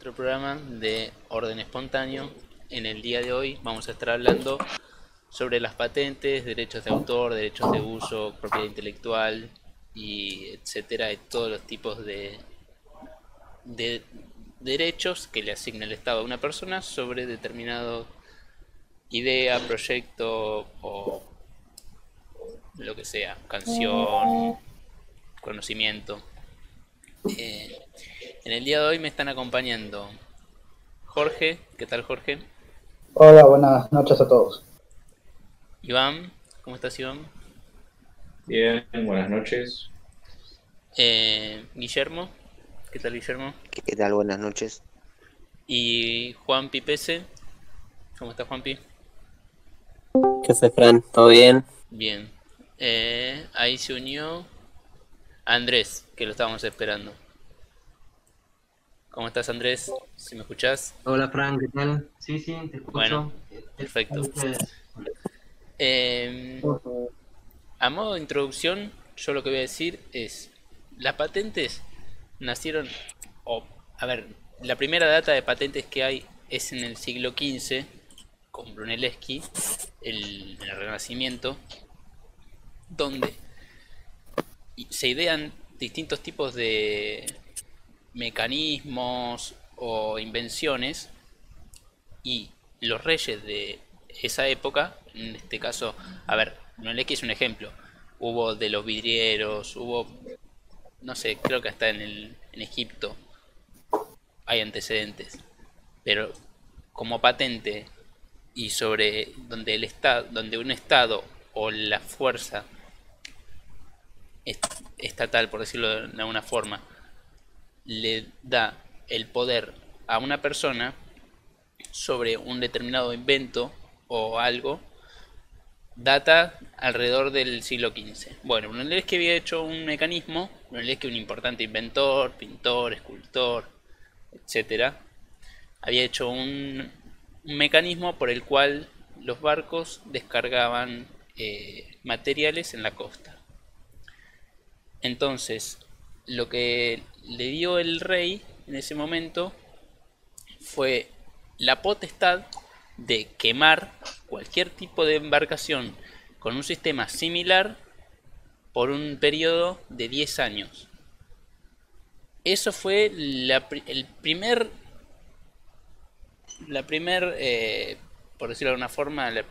otro programa de orden espontáneo. En el día de hoy vamos a estar hablando sobre las patentes, derechos de autor, derechos de uso, propiedad intelectual y etcétera, de todos los tipos de, de derechos que le asigna el Estado a una persona sobre determinado idea, proyecto o lo que sea, canción, conocimiento. Eh, en el día de hoy me están acompañando Jorge, ¿qué tal Jorge? Hola, buenas noches a todos. Iván, ¿cómo estás Iván? Bien, buenas noches. Eh, Guillermo, ¿qué tal Guillermo? ¿Qué tal? Buenas noches. Y Juan Pipese, ¿cómo estás Juanpi? ¿Qué haces, Fran? ¿Todo bien? Bien. Eh, ahí se unió Andrés, que lo estábamos esperando. ¿Cómo estás Andrés? ¿Si me escuchás? Hola Fran, ¿qué tal? Sí, sí, te escucho. Bueno, perfecto. Eh, a modo de introducción, yo lo que voy a decir es, las patentes nacieron, o, a ver, la primera data de patentes que hay es en el siglo XV, con Brunelleschi, el, el Renacimiento, donde se idean distintos tipos de mecanismos o invenciones y los reyes de esa época, en este caso, a ver, Brunelleschi es un ejemplo, hubo de los vidrieros, hubo, no sé, creo que hasta en, el, en Egipto hay antecedentes, pero como patente y sobre donde el estado, donde un estado o la fuerza estatal, por decirlo de alguna forma, le da el poder a una persona sobre un determinado invento o algo, data alrededor del siglo XV. Bueno, que había hecho un mecanismo, que un importante inventor, pintor, escultor, etcétera, había hecho un, un, mecanismo por el cual los barcos descargaban eh, materiales en la costa. Entonces, lo que le dio el rey en ese momento fue la potestad de quemar cualquier tipo de embarcación con un sistema similar por un periodo de 10 años. Eso fue la, el primer, la primer, eh, por decirlo de alguna forma, el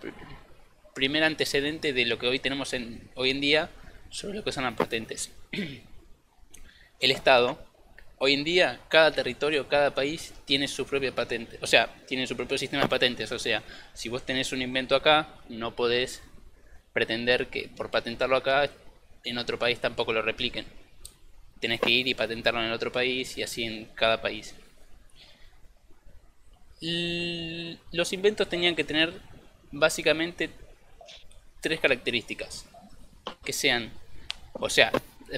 primer antecedente de lo que hoy tenemos en, hoy en día sobre lo que son las patentes. El Estado, hoy en día, cada territorio, cada país tiene su propia patente, o sea, tiene su propio sistema de patentes, o sea, si vos tenés un invento acá, no podés pretender que por patentarlo acá, en otro país tampoco lo repliquen. Tenés que ir y patentarlo en el otro país y así en cada país. los inventos tenían que tener básicamente tres características que sean, o sea,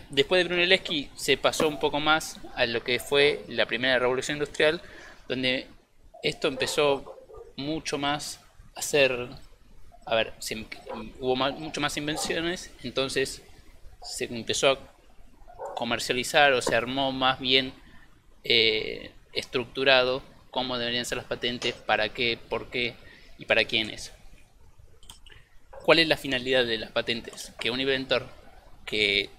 después de Brunelleschi se pasó un poco más a lo que fue la primera revolución industrial, donde esto empezó mucho más a ser, a ver, hubo mucho más invenciones, entonces se empezó a comercializar o se armó más bien eh, estructurado cómo deberían ser las patentes, para qué, por qué y para quiénes. ¿Cuál es la finalidad de las patentes? Que un inventor que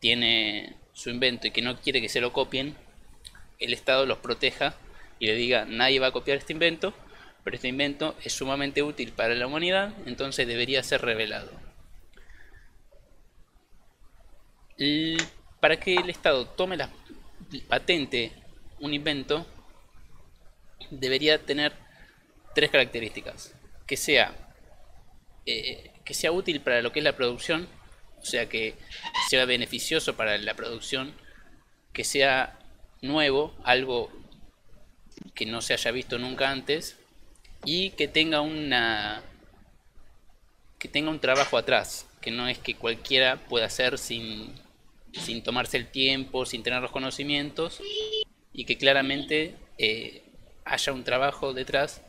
tiene su invento y que no quiere que se lo copien, el Estado los proteja y le diga nadie va a copiar este invento, pero este invento es sumamente útil para la humanidad, entonces debería ser revelado. para que el Estado tome la patente un invento, debería tener tres características. Que sea eh, que sea útil para lo que es la producción, o sea que sea beneficioso para la producción, que sea nuevo, algo que no se haya visto nunca antes y que tenga una que tenga un trabajo atrás, que no es que cualquiera pueda hacer sin, sin tomarse el tiempo, sin tener los conocimientos y que claramente eh, haya un trabajo detrás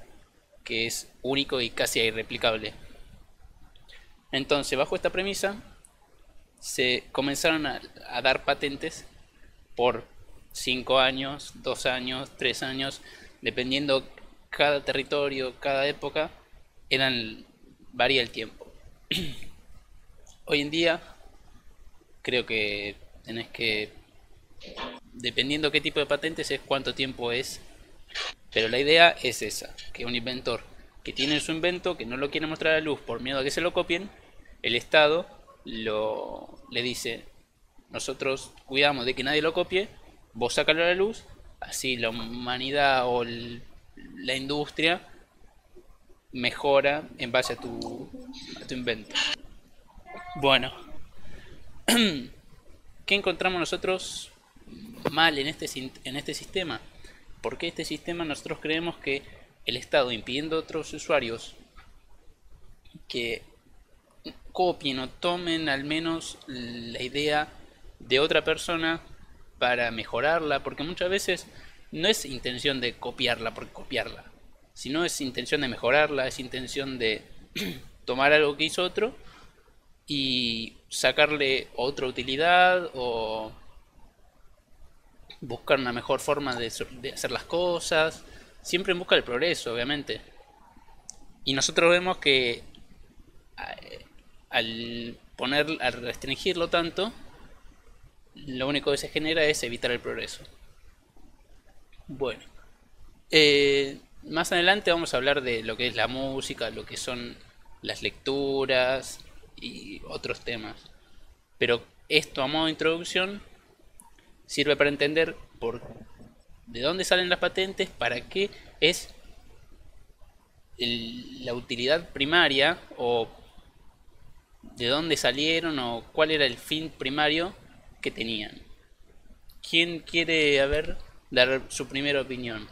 que es único y casi irreplicable. Entonces, bajo esta premisa, se comenzaron a, dar patentes por 5 años, 2 años, 3 años, dependiendo cada territorio, cada época, eran varía el tiempo. Hoy en día creo que tenés que dependiendo qué tipo de patentes es cuánto tiempo es. Pero la idea es esa, que un inventor que tiene su invento, que no lo quiere mostrar a la luz por miedo a que se lo copien, el Estado lo, le dice, nosotros cuidamos de que nadie lo copie, vos sacalo a la luz, así la humanidad o la industria mejora en base a tu, a tu invento. Bueno, ¿qué encontramos nosotros mal en este, en este sistema? Porque este sistema nosotros creemos que el Estado impidiendo a otros usuarios que copien o tomen al menos la idea de otra persona para mejorarla, porque muchas veces no es intención de copiarla por copiarla, sino es intención de mejorarla, es intención de tomar algo que hizo otro y sacarle otra utilidad o buscar una mejor forma de, hacer las cosas, siempre en busca del progreso, obviamente. Y nosotros vemos que al poner, al restringirlo tanto, lo único que se genera es evitar el progreso. Bueno, eh, más adelante vamos a hablar de lo que es la música, lo que son las lecturas y otros temas. Pero esto a modo de introducción sirve para entender por de dónde salen las patentes, para qué es la utilidad primaria o de dónde salieron o cuál era el fin primario que tenían. ¿Quién quiere a dar su primera opinión?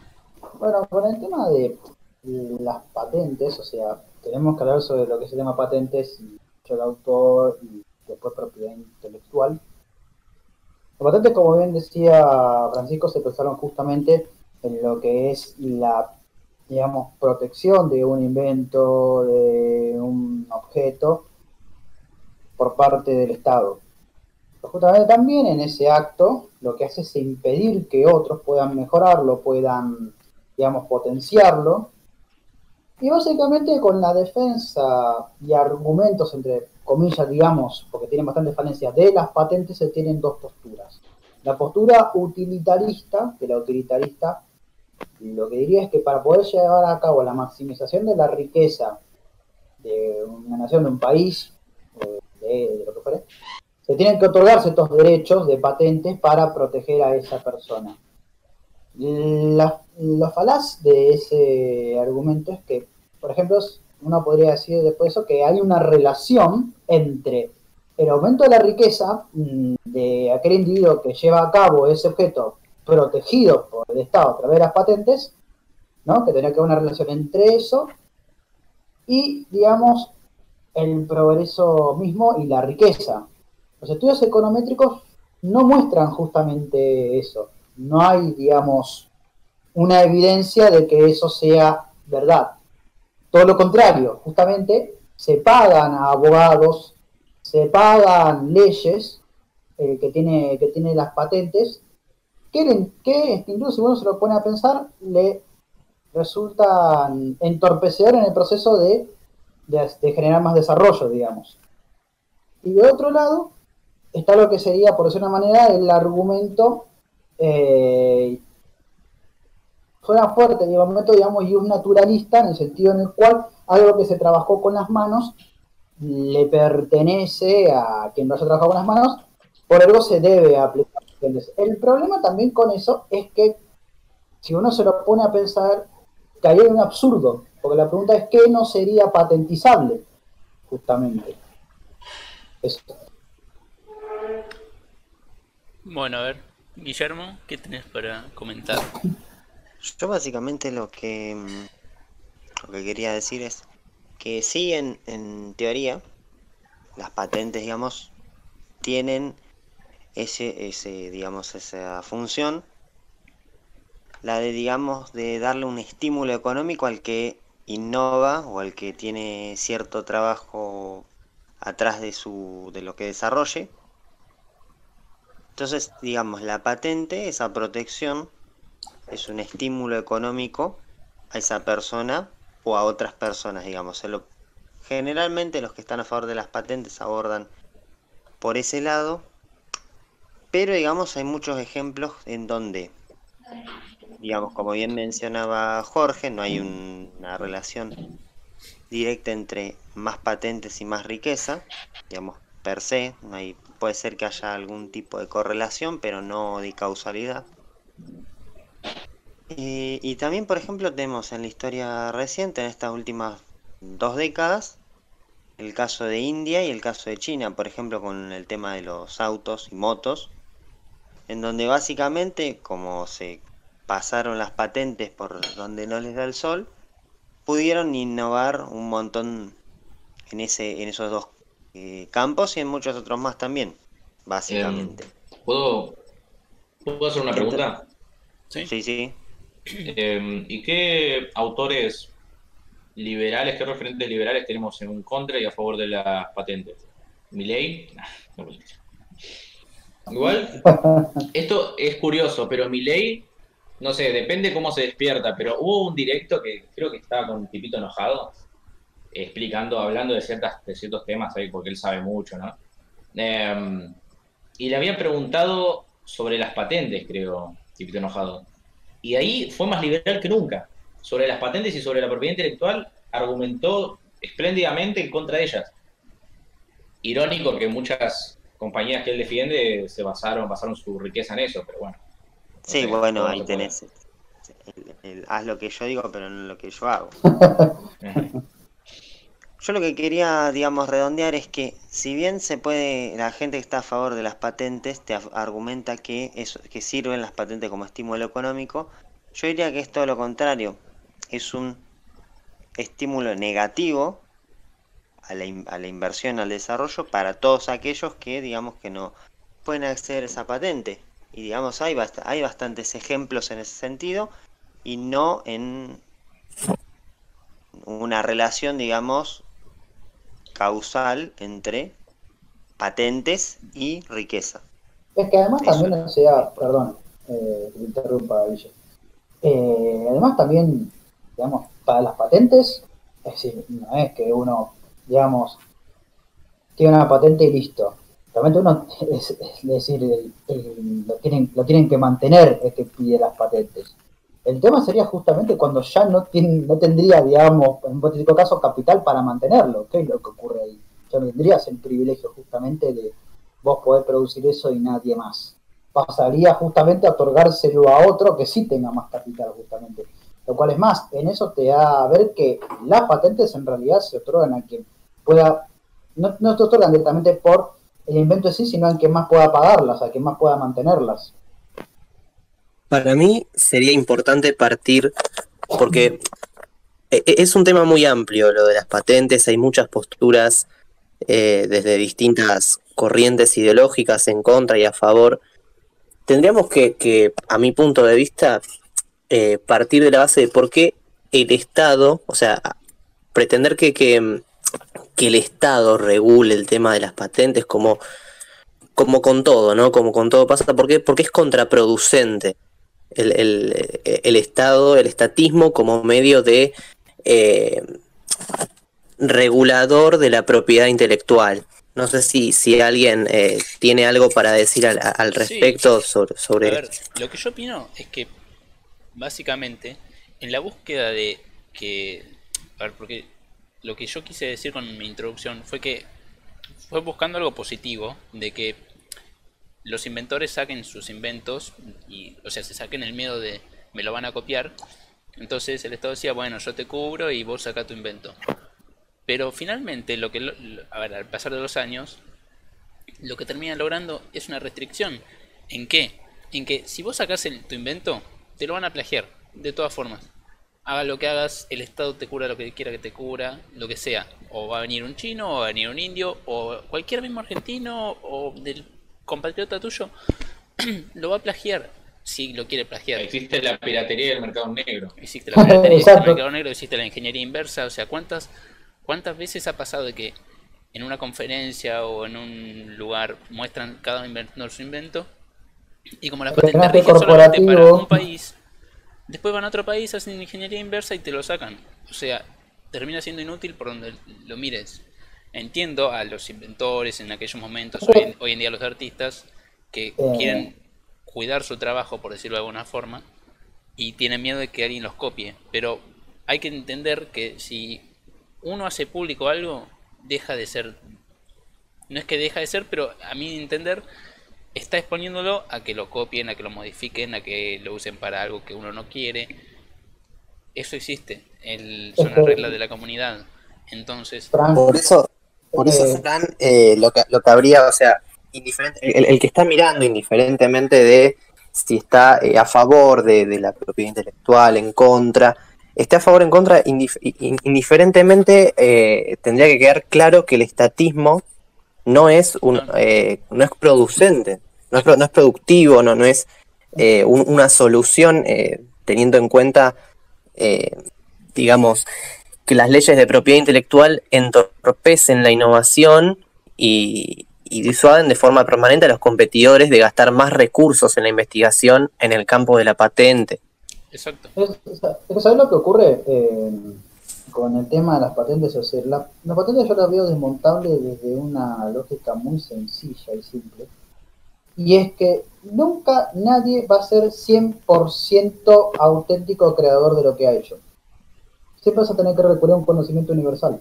Bueno, con el tema de las patentes, o sea, tenemos que hablar sobre lo que se llama patentes, el autor y después propiedad intelectual. Las patentes, como bien decía Francisco, se pensaron justamente en lo que es la, digamos, protección de un invento, de un objeto, por parte del Estado. Justamente también en ese acto lo que hace es impedir que otros puedan mejorarlo, puedan, digamos, potenciarlo. Y básicamente con la defensa y argumentos entre comillas, digamos, porque tienen bastantes falencias, de las patentes se tienen dos posturas. La postura utilitarista, que la utilitarista lo que diría es que para poder llevar a cabo la maximización de la riqueza de una nación, de un país, de, lo que fuere, se tienen que otorgarse estos derechos de patentes para proteger a esa persona. La, falaz de ese argumento es que, por ejemplo, uno podría decir después de eso que hay una relación entre el aumento de la riqueza mm, de aquel individuo que lleva a cabo ese objeto protegido por el Estado a través de las patentes, ¿no? que tendría que haber una relación entre eso y, digamos, el progreso mismo y la riqueza. Los estudios econométricos no muestran justamente eso. No hay, digamos, una evidencia de que eso sea verdad. Todo lo contrario, justamente se pagan a abogados, se pagan leyes eh, que, tiene, que tiene las patentes, que, que incluso si uno se lo pone a pensar, le resultan entorpecedor en el proceso de, de, generar más desarrollo, digamos. Y de otro lado, está lo que sería, por decir una manera, el argumento eh, suena fuerte y momento, digamos, y un naturalista en el sentido en el cual algo que se trabajó con las manos le pertenece a quien lo haya trabajado con las manos, por algo se debe aplicar. El problema también con eso es que si uno se lo pone a pensar, caería en un absurdo, porque la pregunta es ¿qué no sería patentizable? Justamente. Eso. Bueno, a ver, Guillermo, ¿qué tenés para comentar? Yo básicamente lo que, lo que quería decir es que sí, en, en teoría, las patentes, digamos, tienen ese, ese, digamos, esa función, la de, digamos, de darle un estímulo económico al que innova o al que tiene cierto trabajo atrás de, su, de lo que desarrolle, Entonces, digamos, la patente, esa protección, es un estímulo económico a esa persona o a otras personas, digamos. Generalmente los que están a favor de las patentes abordan por ese lado, pero digamos hay muchos ejemplos en donde, digamos, como bien mencionaba Jorge, no hay un- una relación directa entre más patentes y más riqueza, digamos, per se, no hay, puede ser que haya algún tipo de correlación, pero no de causalidad. Y también, por ejemplo, tenemos en la historia reciente, en estas últimas dos décadas, el caso de India y el caso de China, por ejemplo, con el tema de los autos y motos, en donde básicamente, como se pasaron las patentes por donde no les da el sol, pudieron innovar un montón en ese, en esos dos eh, campos y en muchos otros más también, básicamente. ¿Puedo, ¿Puedo hacer una pregunta? ¿Sí? Sí, sí. Eh, ¿Y qué autores liberales, qué referentes liberales tenemos en contra y a favor de las patentes? ¿Milei? Nah, no decir. Igual, esto es curioso, pero Milei, no sé, depende cómo se despierta, pero hubo un directo que creo que estaba con un tipito enojado, explicando, hablando de, ciertas, de ciertos temas ahí, porque él sabe mucho, ¿no? Eh, y le habían preguntado sobre las patentes, creo, tipito enojado. Y ahí fue más liberal que nunca. Sobre las patentes y sobre la propiedad intelectual, argumentó espléndidamente en contra de ellas. Irónico que muchas compañías que él defiende se basaron, basaron su riqueza en eso, pero bueno. Sí, bueno, ahí tenés. el- el haz lo que yo digo, pero no lo que yo hago. Yo lo que quería, digamos, redondear es que si bien se puede, la gente que está a favor de las patentes te argumenta que, eso, que sirven las patentes como estímulo económico, yo diría que es todo lo contrario. Es un estímulo negativo a la, in- a la inversión, al desarrollo para todos aquellos que, digamos, que no pueden acceder a esa patente. Y, digamos, hay, bast- hay bastantes ejemplos en ese sentido y no en una relación, digamos, causal entre patentes y riqueza. Es que además Eso. también, o sea, perdón, eh, que interrumpa, Guille. Eh, además también, digamos, para las patentes, es decir, no es que uno, digamos, tiene una patente y listo. Realmente uno, es, decir, el- lo, tienen, lo tienen que mantener el que pide las patentes. El tema sería justamente cuando ya no, tiene, no tendría, digamos, en un hipotético caso, capital para mantenerlo. ¿Qué es lo que ocurre ahí? Ya no tendrías el privilegio justamente de vos poder producir eso y nadie más. Pasaría justamente a otorgárselo a otro que sí tenga más capital justamente. Lo cual es más, en eso te da a ver que las patentes en realidad se otorgan a quien pueda, no, no te otorgan directamente por el invento en sí, sino a quien más pueda pagarlas, a quien más pueda mantenerlas. Para mí sería importante partir, porque e- e- es un tema muy amplio lo de las patentes, hay muchas posturas eh, desde distintas corrientes ideológicas en contra y a favor. Tendríamos que, que, a mi punto de vista, eh, partir de la base de por qué el Estado, o sea, pretender que, que, que el Estado regule el tema de las patentes como, como con todo, ¿no? Como con todo pasa, ¿por qué? Porque es contraproducente el, el- el Estado, el estatismo como medio de eh, regulador de la propiedad intelectual. No sé si, si alguien eh, tiene algo para decir al, al Sí. respecto sobre, A sobre ver, lo que yo opino es que básicamente en la búsqueda de que, a ver, porque lo que yo quise decir con mi introducción fue que fue buscando algo positivo de que los inventores saquen sus inventos y, o sea, se saquen el miedo de me lo van a copiar. Entonces el Estado decía, bueno, yo te cubro y vos saca tu invento. Pero finalmente, lo que, a ver, al pasar de los años, lo que termina logrando es una restricción. ¿En qué? En que si vos sacás el- tu invento, te lo van a plagiar, de todas formas. Haga lo que hagas, el Estado te cura lo que quiera que te cura, lo que sea. O va a venir un chino, o va a venir un indio, o cualquier mismo argentino, o del compatriota tuyo, lo va a plagiar, si lo quiere plagiar. Existe la piratería del mercado negro. Existe la piratería, existe el Exacto. mercado negro, existe la ingeniería inversa, o sea, ¿cuántas, ¿cuántas veces ha pasado de que en una conferencia o en un lugar muestran cada uno inventando su invento Y como las patentes rigen solamente para un país, después van a otro país, hacen ingeniería inversa y te lo sacan. O sea, termina siendo inútil por donde lo mires. Entiendo a los inventores en aquellos momentos, hoy en, hoy en día los artistas, que quieren cuidar su trabajo, por decirlo de alguna forma, y tienen miedo de que alguien los copie. Pero hay que entender que si uno hace público algo, deja de ser... No es que deja de ser, pero a mi entender, está exponiéndolo a que lo copien, a que lo modifiquen, a que lo usen para algo que uno no quiere. Eso existe, el, son las Ojo. reglas de la comunidad. Entonces, Por eso, por eso, Eh, Fran, eh, lo, que, lo que habría, o sea, indiferente- el, el que está mirando, indiferentemente de si está eh, a favor de, de la propiedad intelectual, en contra, esté a favor o en contra, indif- in- indiferentemente eh, tendría que quedar claro que el estatismo no es un, No. eh, no es producente, no es, no es productivo, no, no es eh, un- una solución eh, teniendo en cuenta, eh, digamos, que las leyes de propiedad intelectual entorpecen la innovación y, y disuaden de forma permanente a los competidores de gastar más recursos en la investigación en el campo de la patente. exacto. Es, es- es- ¿Sabes lo que ocurre eh, con el tema de las patentes? O sea, la, la patente yo la veo desmontable desde una lógica muy sencilla y simple. Y es que nunca nadie va a ser 100% auténtico creador de lo que ha hecho. Siempre vas a tener que recurrir a un conocimiento universal.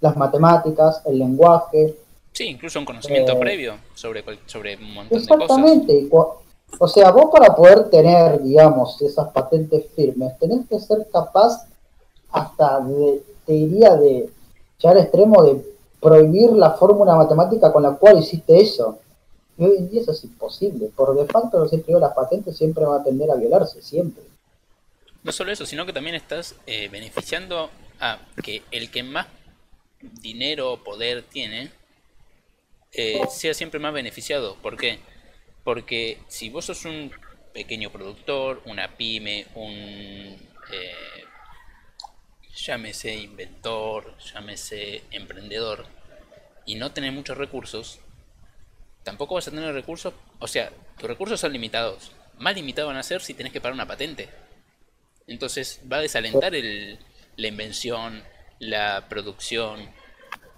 Las matemáticas, el lenguaje, Sí, incluso un conocimiento Eh, previo sobre, sobre un montón de cosas. Exactamente. O sea, vos para poder tener, digamos, esas patentes firmes, tenés que ser capaz hasta de, te diría, de ya al extremo de prohibir la fórmula matemática con la cual hiciste eso. Y hoy en día eso es imposible. Por de facto, los escribos las patentes siempre van a tender a violarse, siempre. No solo eso, sino que también estás eh, beneficiando a que el que más dinero o poder tiene eh, sea siempre más beneficiado. ¿Por qué? Porque si vos sos un pequeño productor, una pyme, un eh, llámese inventor, llámese emprendedor, y no tenés muchos recursos, tampoco vas a tener recursos, o sea, tus recursos son limitados. Más limitados van a ser si tenés que pagar una patente. Entonces va a desalentar el, la invención, la producción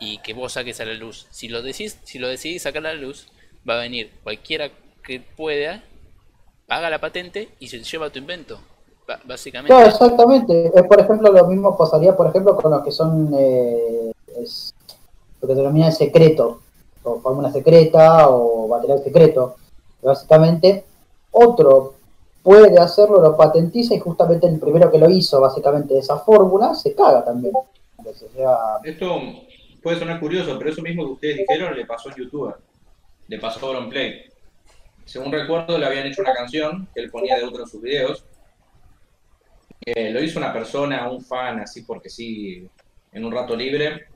y que vos saques a la luz. Si lo decís, si lo decidís sacar a la luz, va a venir cualquiera que pueda, paga la patente y se lleva tu invento. Básicamente. Claro, exactamente. Por ejemplo, lo mismo pasaría, por ejemplo, con los que son eh, lo que se denomina secreto, fórmula secreta o material secreto. Básicamente, otro puede hacerlo, lo patentiza y justamente el primero que lo hizo, básicamente, esa fórmula, se caga también. Esto puede sonar curioso, pero eso mismo que ustedes dijeron le pasó a youtuber. Le pasó a Auronplay. Según recuerdo, le habían hecho una canción que él ponía de otro en sus videos. Eh, lo hizo una persona, un fan, así porque sí, en un rato libre.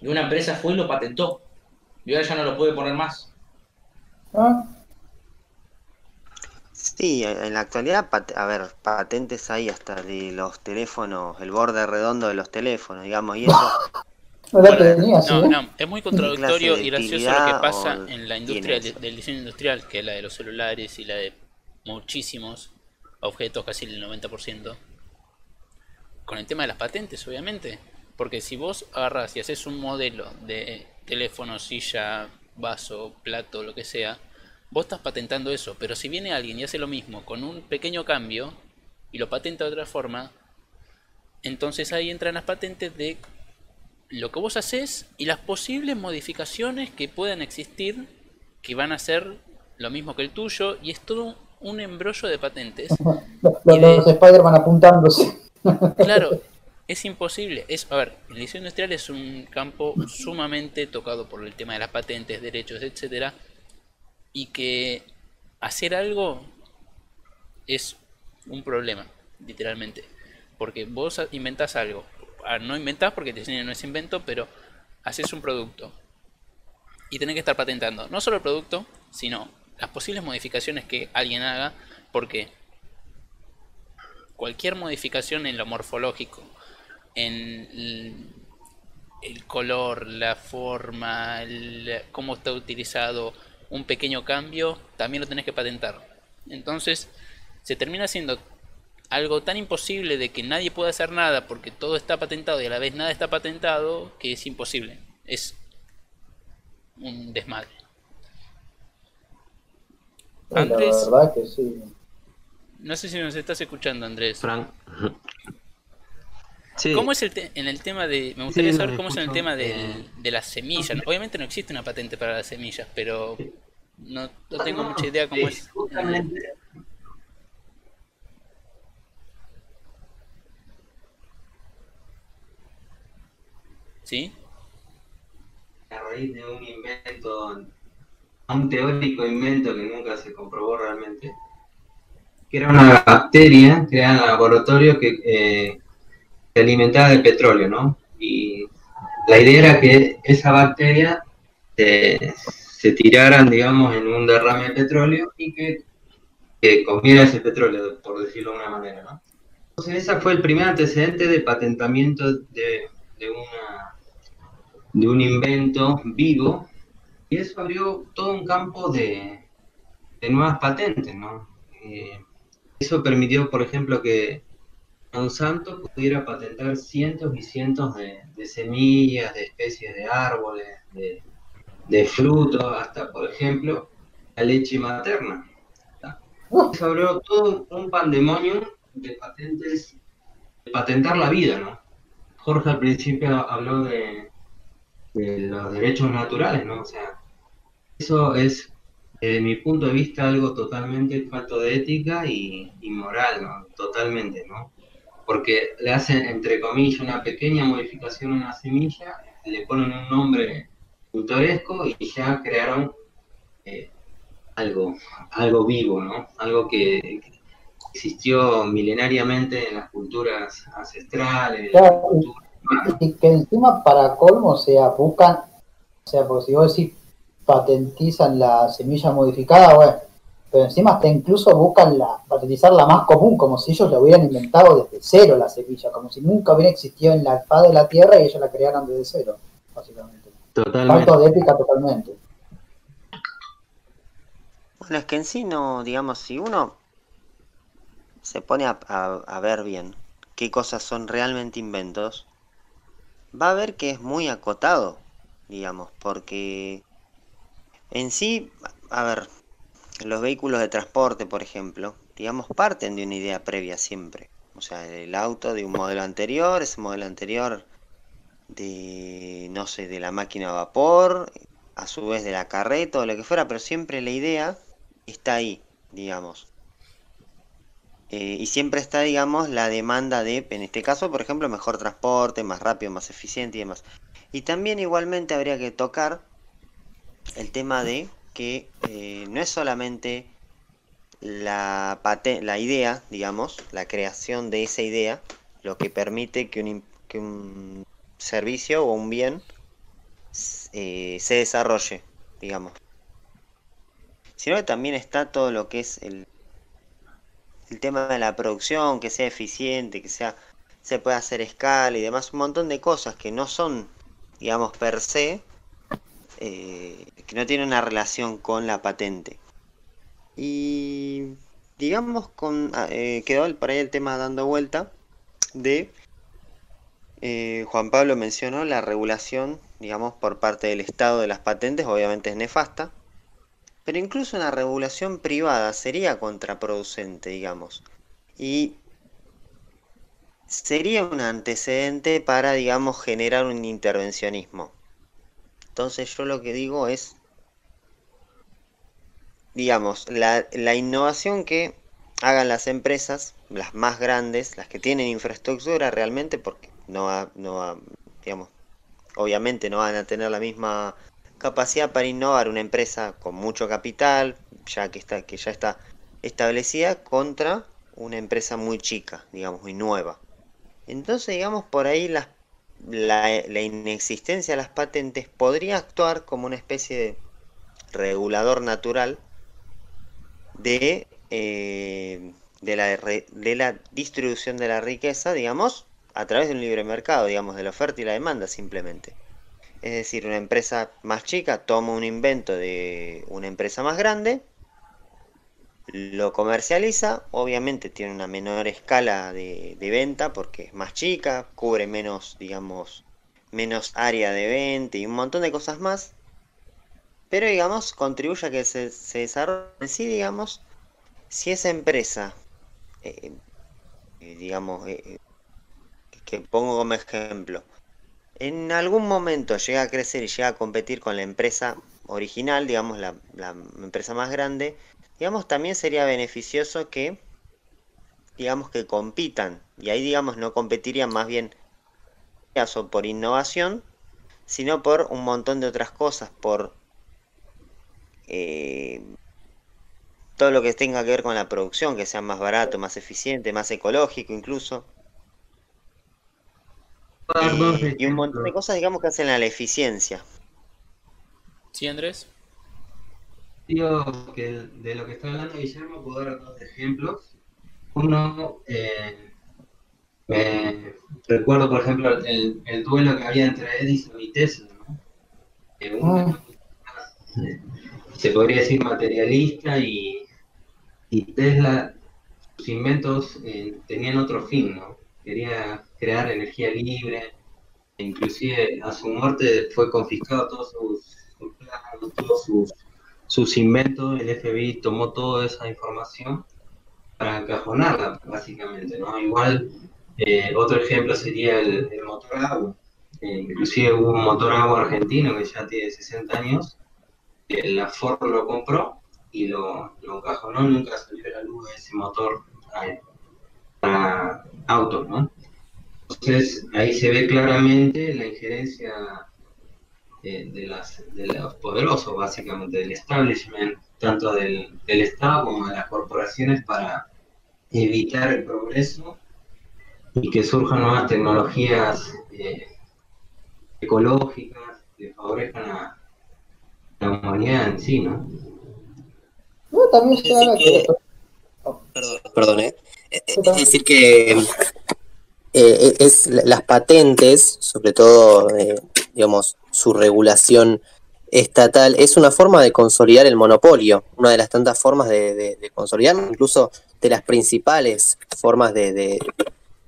Y una empresa fue y lo patentó. Y ahora ya no lo puede poner más. ¿Ah? Sí, en la actualidad, a ver, patentes hay hasta de los teléfonos, el borde redondo de los teléfonos, digamos, y eso, Bueno, tenía, sí, no, no, es muy contradictorio y gracioso lo que pasa o en la industria de- del diseño industrial, que es la de los celulares y la de muchísimos objetos, casi el 90%, con el tema de las patentes, obviamente. Porque si vos agarrás y haces un modelo de teléfono, silla, vaso, plato, lo que sea, vos estás patentando eso. Pero si viene alguien y hace lo mismo con un pequeño cambio y lo patenta de otra forma, entonces ahí entran las patentes de lo que vos haces y las posibles modificaciones que puedan existir que van a ser lo mismo que el tuyo y es todo un embrollo de patentes. Los, de- los Spider-Man apuntándose. Claro, es imposible. Es, a ver, el diseño industrial es un campo sumamente tocado por el tema de las patentes, derechos, etcétera, y que hacer algo es un problema, literalmente, porque vos inventás algo, Ah, no inventás porque el diseño no es invento, pero haces un producto. Y tenés que estar patentando no solo el producto, sino las posibles modificaciones que alguien haga, porque cualquier modificación en lo morfológico, en el, el color, la forma, el- cómo está utilizado, un pequeño cambio, también lo tenés que patentar. Entonces, se termina siendo algo tan imposible de que nadie pueda hacer nada porque todo está patentado y a la vez nada está patentado que es imposible. Es un desmadre. La Andrés, verdad que sí. no sé si nos estás escuchando, Andrés. Frank. Sí, ¿Cómo es el te- en el tema de... Me gustaría Sí, saber cómo es en el tema del- Eh, de las semillas. Obviamente no existe una patente para las semillas, pero no, no tengo mucha idea cómo sí, es. Justamente, ¿Sí? a raíz de un invento, un teórico invento que nunca se comprobó realmente, que era una bacteria creada en el laboratorio que eh, se alimentaba de petróleo, ¿no? Y la idea era que esa bacteria se, se tiraran, digamos, en un derrame de petróleo y que, que comiera ese petróleo, por decirlo de una manera, ¿no? Entonces, ese fue el primer antecedente de patentamiento de, de una de un invento vivo y eso abrió todo un campo de, de nuevas patentes, ¿no? Eh, eso permitió, por ejemplo, que Monsanto pudiera patentar cientos y cientos de, de semillas, de especies de árboles, de, de frutos, hasta, por ejemplo, la leche materna. Eso abrió todo un pandemonio de patentes, de patentar la vida, ¿no? Jorge al principio habló de, de los derechos naturales, ¿no? O sea, eso es, desde mi punto de vista, algo totalmente falto de ética y, y moral, ¿no? Totalmente, ¿no? Porque le hacen, entre comillas, una pequeña modificación a una semilla, le ponen un nombre pintoresco y ya crearon eh, algo, algo vivo, ¿no? Algo que, que existió milenariamente en las culturas ancestrales, Claro, Y que encima para colmo, o sea, buscan, o sea, porque si vos decís patentizan la semilla modificada, bueno, pero encima hasta incluso buscan la, patentizar la más común, como si ellos la hubieran inventado desde cero la semilla, como si nunca hubiera existido en la faz de la Tierra y ellos la crearon desde cero, básicamente. Totalmente. Falto de ética totalmente. Bueno, es que en sí no, digamos, si uno se pone a, a- a ver bien qué cosas son realmente inventos, va a ver que es muy acotado, digamos, porque en sí, a ver, los vehículos de transporte, por ejemplo, digamos, parten de una idea previa siempre. O sea, el auto de un modelo anterior, ese modelo anterior de, no sé, de la máquina a vapor, a su vez de la carreta o lo que fuera, pero siempre la idea está ahí, digamos. Eh, y siempre está, digamos, la demanda de, en este caso, por ejemplo, mejor transporte, más rápido, más eficiente y demás. Y también igualmente habría que tocar el tema de que eh, no es solamente la, idea, digamos, la creación de esa idea, lo que permite que un, servicio o un bien eh, se desarrolle, digamos. Sino que también está todo lo que es el, el tema de la producción, que sea eficiente, que sea se pueda hacer escala y demás, un montón de cosas que no son, digamos, per se, eh, que no tienen una relación con la patente. Y digamos, con, ah, eh, quedó por ahí el tema dando vuelta de eh, Juan Pablo mencionó la regulación, digamos, por parte del Estado de las patentes, obviamente es nefasta, pero incluso una regulación privada sería contraproducente, digamos, y sería un antecedente para, digamos, generar un intervencionismo. Entonces yo lo que digo es, digamos, la, la innovación que hagan las empresas, las más grandes, las que tienen infraestructura realmente, porque no no digamos, obviamente no van a tener la misma capacidad para innovar una empresa con mucho capital, ya que está, que ya está establecida, contra una empresa muy chica, digamos, muy nueva. Entonces, digamos, por ahí las, la, la inexistencia de las patentes podría actuar como una especie de regulador natural de, eh, de, la, de la distribución de la riqueza, digamos, a través de un libre mercado, digamos, de la oferta y la demanda simplemente. Es decir, una empresa más chica toma un invento de una empresa más grande, lo comercializa, obviamente tiene una menor escala de, venta porque es más chica, cubre menos, digamos, menos área de venta y un montón de cosas más. Pero digamos, contribuye a que se, se desarrolle sí, digamos, si esa empresa, eh, eh, digamos, eh, que pongo como ejemplo, en algún momento llega a crecer y llega a competir con la empresa original, digamos, la empresa más grande, digamos, también sería beneficioso que, digamos, que compitan. Y ahí, digamos, no competirían más bien o por innovación, sino por un montón de otras cosas, por eh, todo lo que tenga que ver con la producción, que sea más barato, más eficiente, más ecológico incluso. Y un montón de cosas, digamos, que hacen a la eficiencia. ¿Sí, Andrés? Digo que de lo que está hablando Guillermo puedo dar dos ejemplos. Uno, eh, me recuerdo por ejemplo el, el, duelo que había entre Edison y Tesla, ¿no? Eh, una, se podría decir materialista y, y Tesla, sus inventos eh, tenían otro fin, ¿no? Quería crear energía libre, inclusive a su muerte fue confiscado todos sus, sus planos, todos sus sus inventos, el FBI tomó toda esa información para encajonarla, básicamente, ¿no? Igual, eh, otro ejemplo sería el, el motor agua. Eh, inclusive hubo un motor agua argentino que ya tiene 60 años, la Ford lo compró y lo, lo encajonó, nunca salió a la luz ese motor para autos, ¿no? Entonces, ahí se ve claramente la injerencia de, las, de los poderosos, básicamente, del establishment, tanto del, del Estado como de las corporaciones, para evitar el progreso y que surjan nuevas tecnologías eh, ecológicas que favorezcan a la humanidad en sí, ¿no? Bueno, también se habla que... Perdón, perdón, ¿eh? Es decir que eh, es las patentes, sobre todo, eh, digamos, su regulación estatal, es una forma de consolidar el monopolio, una de las tantas formas de, de, de consolidar, incluso de las principales formas de,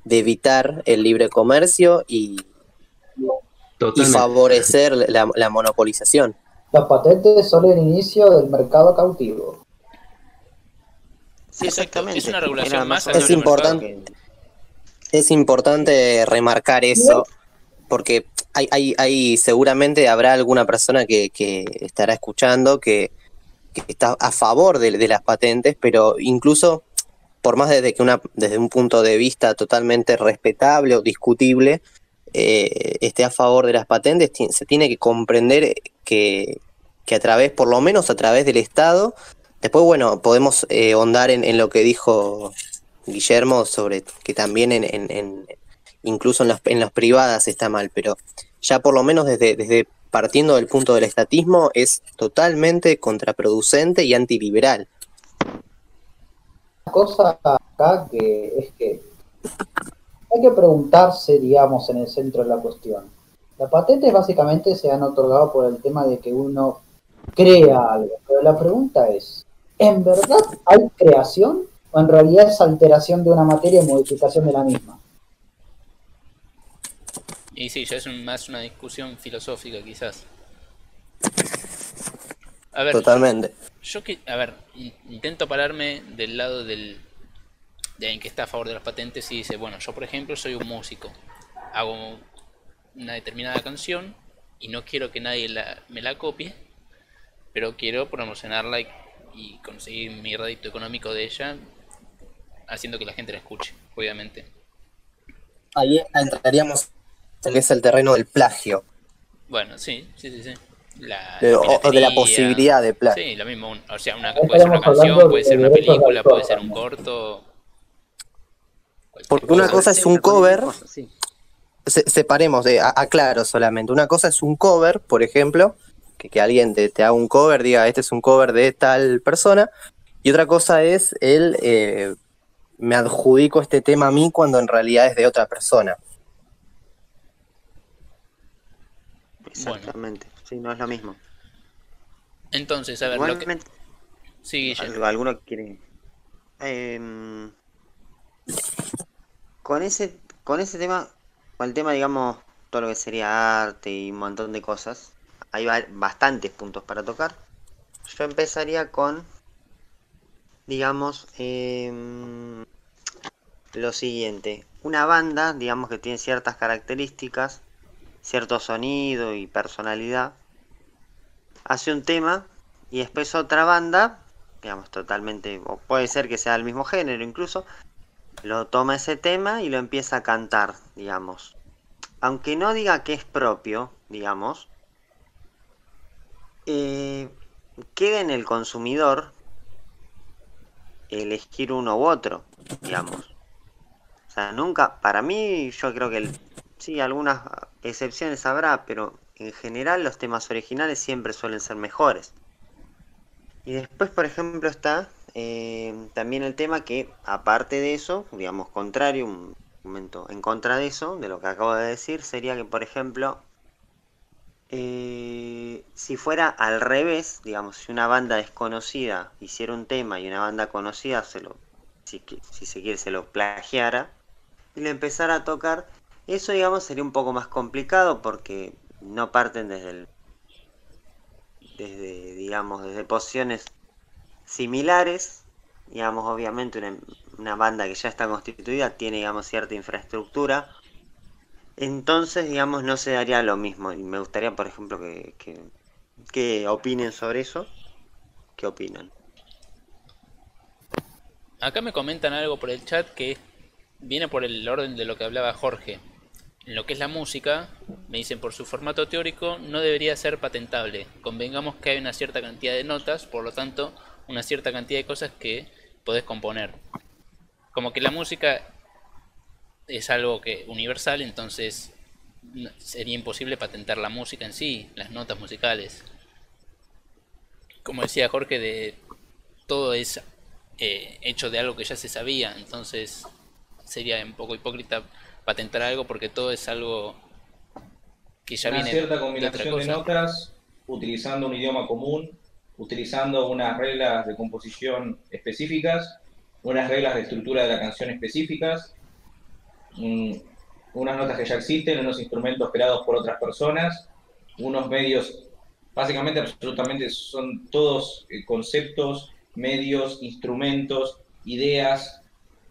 de evitar el libre comercio y, y favorecer la, la, monopolización. Las patentes son el inicio del mercado cautivo. Sí, exactamente. Es una regulación más. Es importante, es importante remarcar eso, porque hay, hay, seguramente habrá alguna persona que, que estará escuchando que, está a favor de, de, las patentes, pero incluso por más desde que una, desde un punto de vista totalmente respetable o discutible, eh, esté a favor de las patentes, se tiene que comprender que, que, a través, por lo menos a través del Estado, después, bueno, podemos eh, ahondar en, en, lo que dijo Guillermo sobre que también en, en, en incluso en las, en las privadas está mal, pero ya por lo menos desde, desde partiendo del punto del estatismo es totalmente contraproducente y antiliberal. Una cosa acá que es que hay que preguntarse, digamos, en el centro de la cuestión. Las patentes básicamente se han otorgado por el tema de que uno crea algo, pero la pregunta es, ¿en verdad hay creación o en realidad es alteración de una materia y modificación de la misma? Y sí, ya es un, más una discusión filosófica quizás. A ver, Totalmente. Yo que, a ver, intento pararme del lado del de alguien que está a favor de las patentes y dice, bueno, yo por ejemplo soy un músico, hago una determinada canción y no quiero que nadie la, me la copie, pero quiero promocionarla y, y conseguir mi rédito económico de ella haciendo que la gente la escuche, obviamente. Ahí entraríamos es el terreno del plagio. Bueno, sí, sí, sí, sí. La, de, la o de la posibilidad de plagio. Sí, lo mismo. O sea, una, puede ser una canción, puede ser una película, puede ser un corto. Porque una cosa es un cover. Se, separemos, de, aclaro solamente. Una cosa es un cover, por ejemplo, que, que alguien te, te, haga un cover, diga, este es un cover de tal persona. Y otra cosa es el, eh, me adjudico este tema a mí cuando en realidad es de otra persona. Exactamente. Sí, no es lo mismo. Entonces, a ver, lo que... Sí, Guille. algo- alguno quiere. Em, con ese, con ese tema, con el tema, digamos, todo lo que sería arte y un montón de cosas, hay ba- bastantes puntos para tocar. Yo empezaría con, digamos, em, lo siguiente. Una banda, digamos, que tiene ciertas características, cierto sonido y personalidad, hace un tema y después otra banda, digamos, totalmente, o puede ser que sea del mismo género incluso, lo toma ese tema y lo empieza a cantar, digamos. Aunque no diga que es propio, digamos, eh, queda en el consumidor elegir uno u otro, digamos. O sea, nunca, para mí, yo creo que el- sí, algunas excepciones habrá, pero en general los temas originales siempre suelen ser mejores. Y después, por ejemplo, está eh, también el tema que, aparte de eso, digamos, contrario, un momento en contra de eso, de lo que acabo de decir, sería que, por ejemplo, eh, si fuera al revés, digamos, si una banda desconocida hiciera un tema y una banda conocida se lo, si, si se quiere, se lo plagiara y lo empezara a tocar, eso, digamos, sería un poco más complicado porque no parten desde el desde, digamos, desde posiciones similares. Digamos, obviamente una, una banda que ya está constituida tiene, digamos, cierta infraestructura. Entonces, digamos, no se daría lo mismo. Y me gustaría, por ejemplo, que, que, que opinen sobre eso. ¿Qué opinan? Acá me comentan algo por el chat que viene por el orden de lo que hablaba Jorge. En lo que es la música, me dicen por su formato teórico no debería ser patentable. Convengamos que hay una cierta cantidad de notas, por lo tanto, una cierta cantidad de cosas que podés componer. Como que la música es algo que universal, entonces sería imposible patentar la música en sí, las notas musicales. Como decía Jorge, de todo es eh, hecho de algo que ya se sabía, entonces sería un poco hipócrita patentar algo porque todo es algo que ya Una viene cierta combinación de notas, utilizando un idioma común, utilizando unas reglas de composición específicas, unas reglas de estructura de la canción específicas, mm, unas notas que ya existen, unos instrumentos creados por otras personas, unos medios, básicamente absolutamente son todos eh, conceptos, medios, instrumentos, ideas,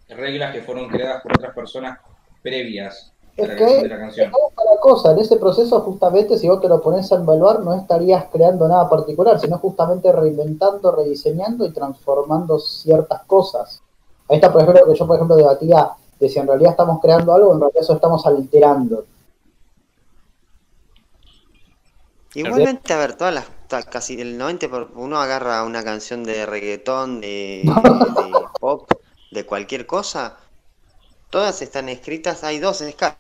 reglas que fueron creadas por otras personas previas Es que de la canción. es la cosa, en ese proceso justamente si vos te lo pones a evaluar no estarías creando nada particular, sino justamente reinventando, rediseñando y transformando ciertas cosas. Ahí está, por ejemplo, lo que yo por ejemplo debatía de si en realidad estamos creando algo, en realidad eso estamos alterando. Igualmente, a ver, todas las, todas- casi el 90%, por- uno agarra una canción de reggaetón, de, de pop, de cualquier cosa, todas están escritas, hay dos escalas,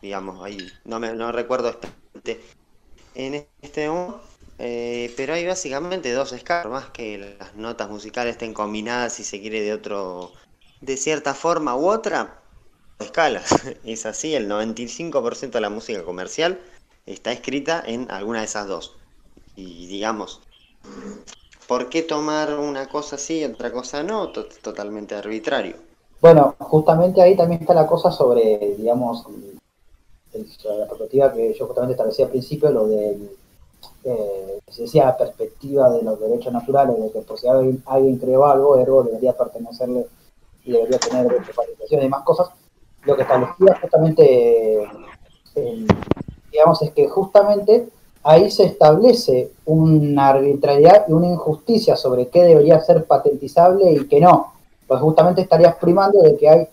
digamos, ahí, no me no recuerdo exactamente en este momento, eh, pero hay básicamente dos escalas, más que las notas musicales estén combinadas, si se quiere, de otro, de cierta forma u otra, escalas, es así, el 95% de la música comercial está escrita en alguna de esas dos. Y digamos, ¿por qué tomar una cosa sí y otra cosa no? To- totalmente arbitrario. Bueno, justamente ahí también está la cosa sobre, digamos, sobre la perspectiva que yo justamente establecí al principio, lo del, eh, se decía la perspectiva de los derechos naturales, de que por si alguien, alguien creó algo, ergo debería pertenecerle y debería tener participación y demás cosas. Lo que establecía justamente, el- digamos, es que justamente ahí se establece una arbitrariedad y una injusticia sobre qué debería ser patentizable y qué no pues justamente estarías primando de que hay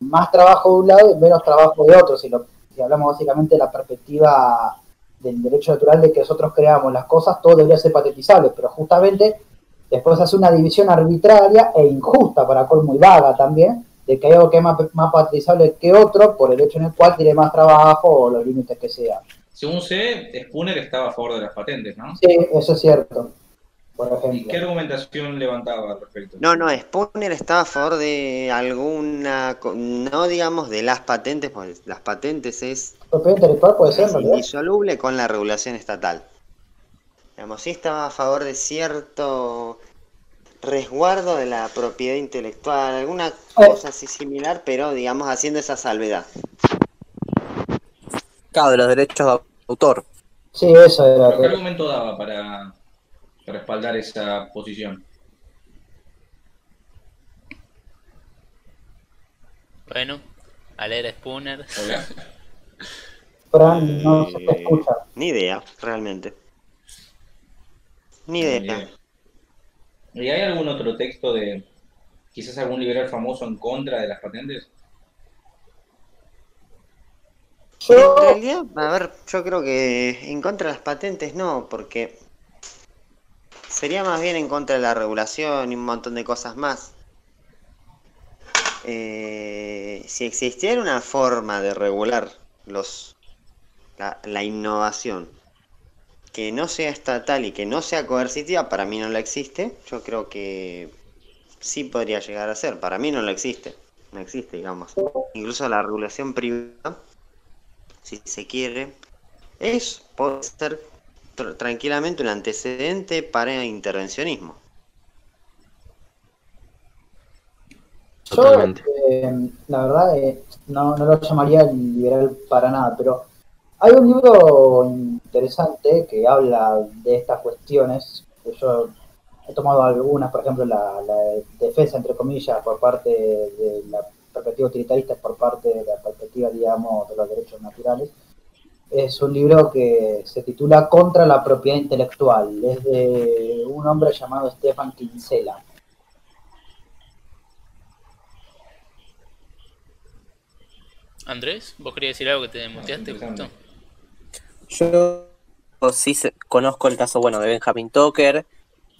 más trabajo de un lado y menos trabajo de otro. Si, lo, si hablamos básicamente de la perspectiva del derecho natural de que nosotros creamos las cosas, todo debería ser patentizable, pero justamente después hace una división arbitraria e injusta, para colmo y vaga también, de que hay algo que es más, más patentizable que otro por el hecho en el cual tiene más trabajo o los límites que sea. Según sé, Spooner estaba a favor de las patentes, ¿no? Sí, eso es cierto, por ¿Y ejemplo. qué argumentación levantaba al respecto? No, no, Spooner estaba a favor de alguna, no digamos de las patentes, porque las patentes es Propiedad intelectual puede ser, Es indisoluble con la regulación estatal. Digamos, sí estaba a favor de cierto resguardo de la propiedad intelectual, alguna cosa así similar, pero digamos haciendo esa salvedad. Claro, de los derechos de autor. Sí, eso era. ¿Pero ¿Qué argumento daba para respaldar esa posición? Bueno, Alera Spooner. Hola. Fran, no se te escucha. Ni idea, realmente. Ni idea. ¿Y hay algún otro texto de quizás algún liberal famoso en contra de las patentes? En Yo, realidad, a ver, yo creo que en contra de las patentes no, porque sería más bien en contra de la regulación y un montón de cosas más. Eh, si existiera una forma de regular los la, innovación que no sea estatal y que no sea coercitiva, para mí no la existe. Yo creo que sí podría llegar a ser. Para mí no la existe. No existe, digamos. Incluso la regulación privada si se quiere, es, puede ser tr- tranquilamente un antecedente para intervencionismo. yo Totalmente. eh, la verdad, eh, no, no lo llamaría liberal para nada, pero hay un libro interesante que habla de estas cuestiones. que Yo he tomado algunas, por ejemplo, la, la defensa, entre comillas, por parte de la perspectiva utilitarista, por parte de la perspectiva, digamos, de los derechos naturales. Es un libro que se titula Contra la propiedad intelectual. Es de un hombre llamado Stefan Kinsella. Andrés, ¿vos querías decir algo que te muteaste justo? Yo sí se- conozco el caso, bueno, de Benjamin Tucker,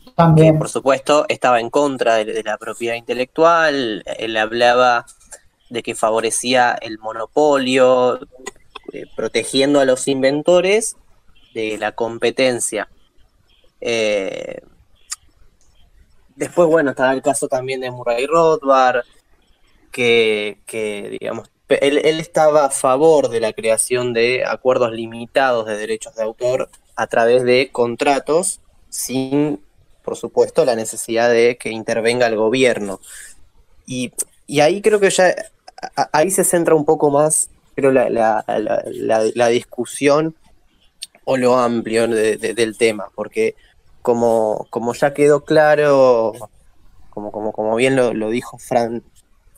que También, por supuesto estaba en contra de, de la propiedad intelectual, él hablaba de que favorecía el monopolio, eh, protegiendo a los inventores de la competencia. Eh, después, bueno, estaba el caso también de Murray Rothbard, que, digamos, él, estaba a favor de la creación de acuerdos limitados de derechos de autor a través de contratos sin por supuesto, la necesidad de que intervenga el gobierno. Y, y ahí creo que ya, ahí se centra un poco más, creo, la, la- la- la- discusión o lo amplio de- de- del tema, porque como, como ya quedó claro, como, como, como bien lo, dijo Fran,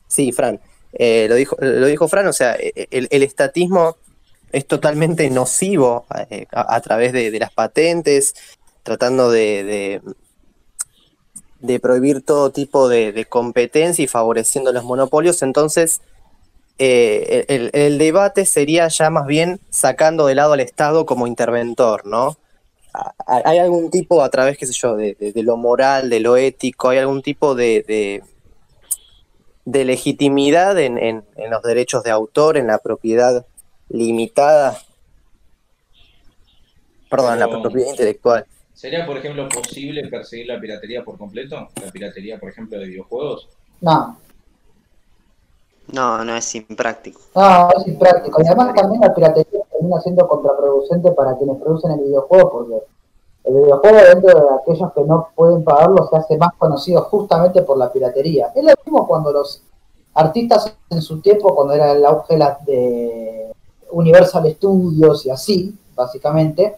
sí, Fran, eh, lo, dijo, lo dijo Fran, o sea, e- el, el estatismo es totalmente nocivo eh, a, través de, de las patentes, tratando de, de- de prohibir todo tipo de competencia y favoreciendo los monopolios, entonces eh, el, el debate sería ya más bien sacando de lado al Estado como interventor, ¿no? ¿Hay algún tipo, a través, qué sé yo, de, de- de lo moral, de lo ético, hay algún tipo de, de, de legitimidad en, en- en los derechos de autor, en la propiedad limitada? Perdón, en la propiedad intelectual. ¿Sería, por ejemplo, posible perseguir la piratería por completo? La piratería, por ejemplo, de videojuegos. no, No, no es impráctico. no, es impráctico. Y además también la piratería termina siendo contraproducente para quienes producen el videojuego, porque el videojuego dentro de aquellos que no pueden pagarlo se hace más conocido justamente por la piratería. Es lo mismo cuando los artistas en su tiempo, cuando era el auge de Universal Studios y así, básicamente,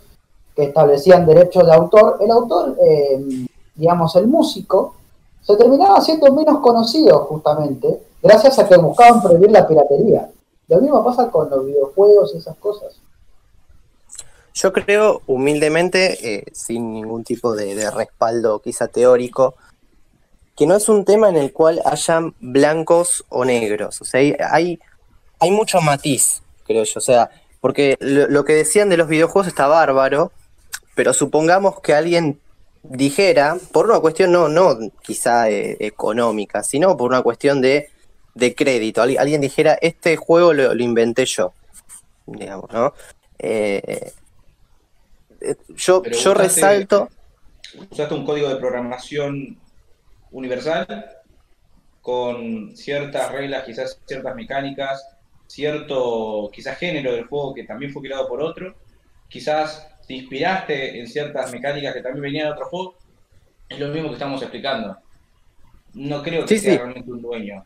que establecían derechos de autor, el autor, eh, digamos, el músico, se terminaba siendo menos conocido justamente gracias a que buscaban prohibir la piratería. Lo mismo pasa con los videojuegos y esas cosas. Yo creo, humildemente, eh, sin ningún tipo de, de respaldo quizá teórico, que no es un tema en el cual hayan blancos o negros. O sea, hay, hay, mucho matiz, creo yo. O sea, porque lo, lo que decían de los videojuegos está bárbaro, pero supongamos que alguien dijera, por una cuestión no, no quizá eh, económica, sino por una cuestión de, de crédito. Alguien, alguien dijera, este juego lo, lo inventé yo, digamos, ¿no? Eh, eh, yo, Pero yo usaste- resalto, Usaste un código de programación universal con ciertas reglas, quizás ciertas mecánicas cierto, quizás género del juego que también fue creado por otro, quizás te inspiraste en ciertas mecánicas que también venían de otro juego, es lo mismo que estamos explicando. No creo que Sí, sea sí. realmente un dueño.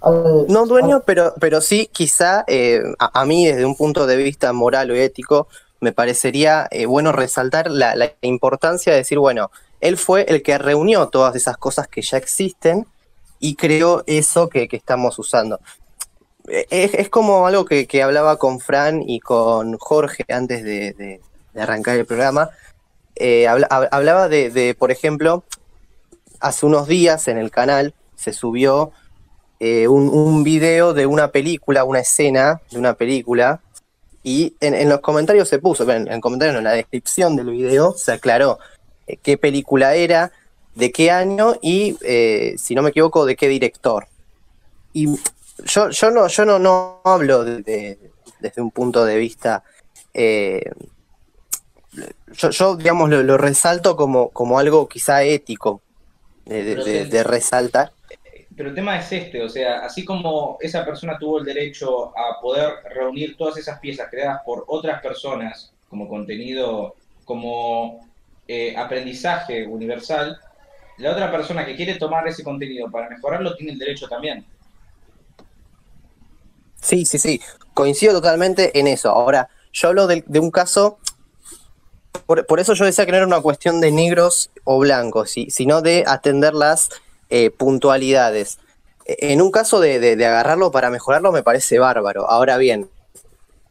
Al- No dueño, pero, pero sí, quizá eh, a, a mí desde un punto de vista moral o ético, me parecería eh, bueno resaltar la, la importancia de decir, bueno, él fue el que reunió todas esas cosas que ya existen y creó eso que, que estamos usando. Eh, Es, es como algo que, que hablaba con Fran y con Jorge antes de, de- de arrancar el programa. Eh, habla- hab- hablaba de, de, por ejemplo, hace unos días en el canal se subió eh, un, un video de una película, una escena de una película, y en, en los comentarios se puso, en, en comentarios no, en la descripción del video se aclaró eh, qué película era, de qué año y, eh, si no me equivoco, de qué director. Y yo, yo no, yo no, no hablo de- de- desde un punto de vista. yo, yo, digamos, lo, lo resalto como, como algo quizá ético de resaltar. Pero el tema es este, o sea, así como esa persona tuvo el derecho a poder reunir todas esas piezas creadas por otras personas como contenido, como eh, aprendizaje universal, la otra persona que quiere tomar ese contenido para mejorarlo tiene el derecho también. Sí, sí, sí, coincido totalmente en eso. Ahora, yo hablo de, de un caso, por, por eso yo decía que no era una cuestión de negros o blancos, si- sino de atender las eh, puntualidades. E- En un caso de, de- de agarrarlo para mejorarlo me parece bárbaro. Ahora bien,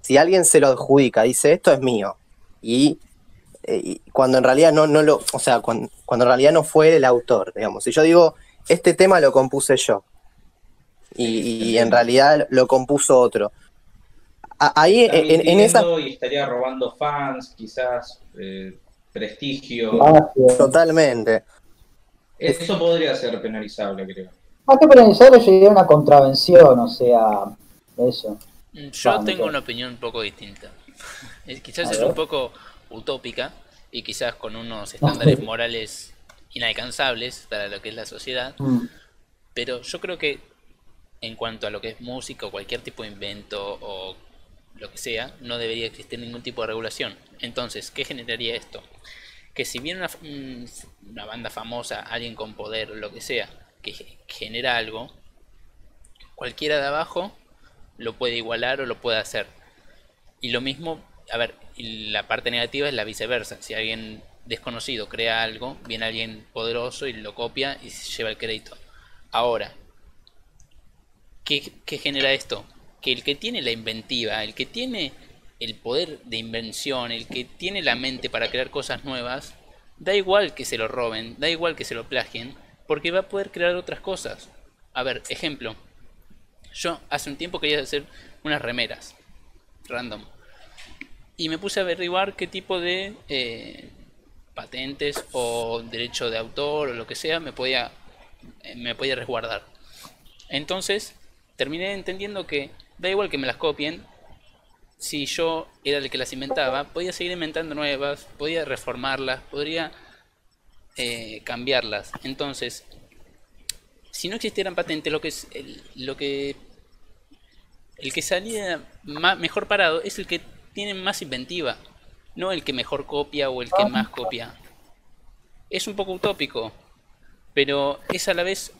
si alguien se lo adjudica, dice esto es mío, y, eh, y cuando en realidad no, no lo, o sea, cuando, cuando en realidad no fue el autor, digamos, si yo digo, este tema lo compuse yo, y, y en realidad lo compuso otro. A- Ahí en, en esa y estaría robando fans, quizás eh, prestigio. Totalmente. Eso podría ser penalizable, creo. Más que penalizarlo, yo diría una contravención, o sea, eso. Yo Vamos, tengo una opinión un poco distinta. Es- Quizás A es ver. un poco utópica y quizás con unos estándares morales inalcanzables para lo que es la sociedad, Mm. pero yo creo que en cuanto a lo que es música o cualquier tipo de invento o lo que sea, no debería existir ningún tipo de regulación. Entonces, ¿qué generaría esto? Que si viene una, un- una banda famosa, alguien con poder lo que sea, que ge- genera algo, cualquiera de abajo lo puede igualar o lo puede hacer. Y lo mismo, a ver, la parte negativa es la viceversa. Si alguien desconocido crea algo, viene alguien poderoso y lo copia y se lleva el crédito. Ahora, ¿qué, qué genera esto? Que el que tiene la inventiva, el que tiene el poder de invención, el que tiene la mente para crear cosas nuevas, da igual que se lo roben, da igual que se lo plagien, porque va a poder crear otras cosas. A ver, ejemplo. Yo hace un tiempo quería hacer unas remeras, random. Y me puse a averiguar qué tipo de eh, patentes o derecho de autor o lo que sea me podía, eh, me podía resguardar. Entonces, terminé entendiendo que da igual que me las copien, si yo era el que las inventaba, podía seguir inventando nuevas, podía reformarlas, podría eh, cambiarlas. Entonces, si no existieran patentes, lo que es el, lo que el que salía ma- mejor parado es el que tiene más inventiva, no el que mejor copia o el que más copia. Es un poco utópico, pero es a la vez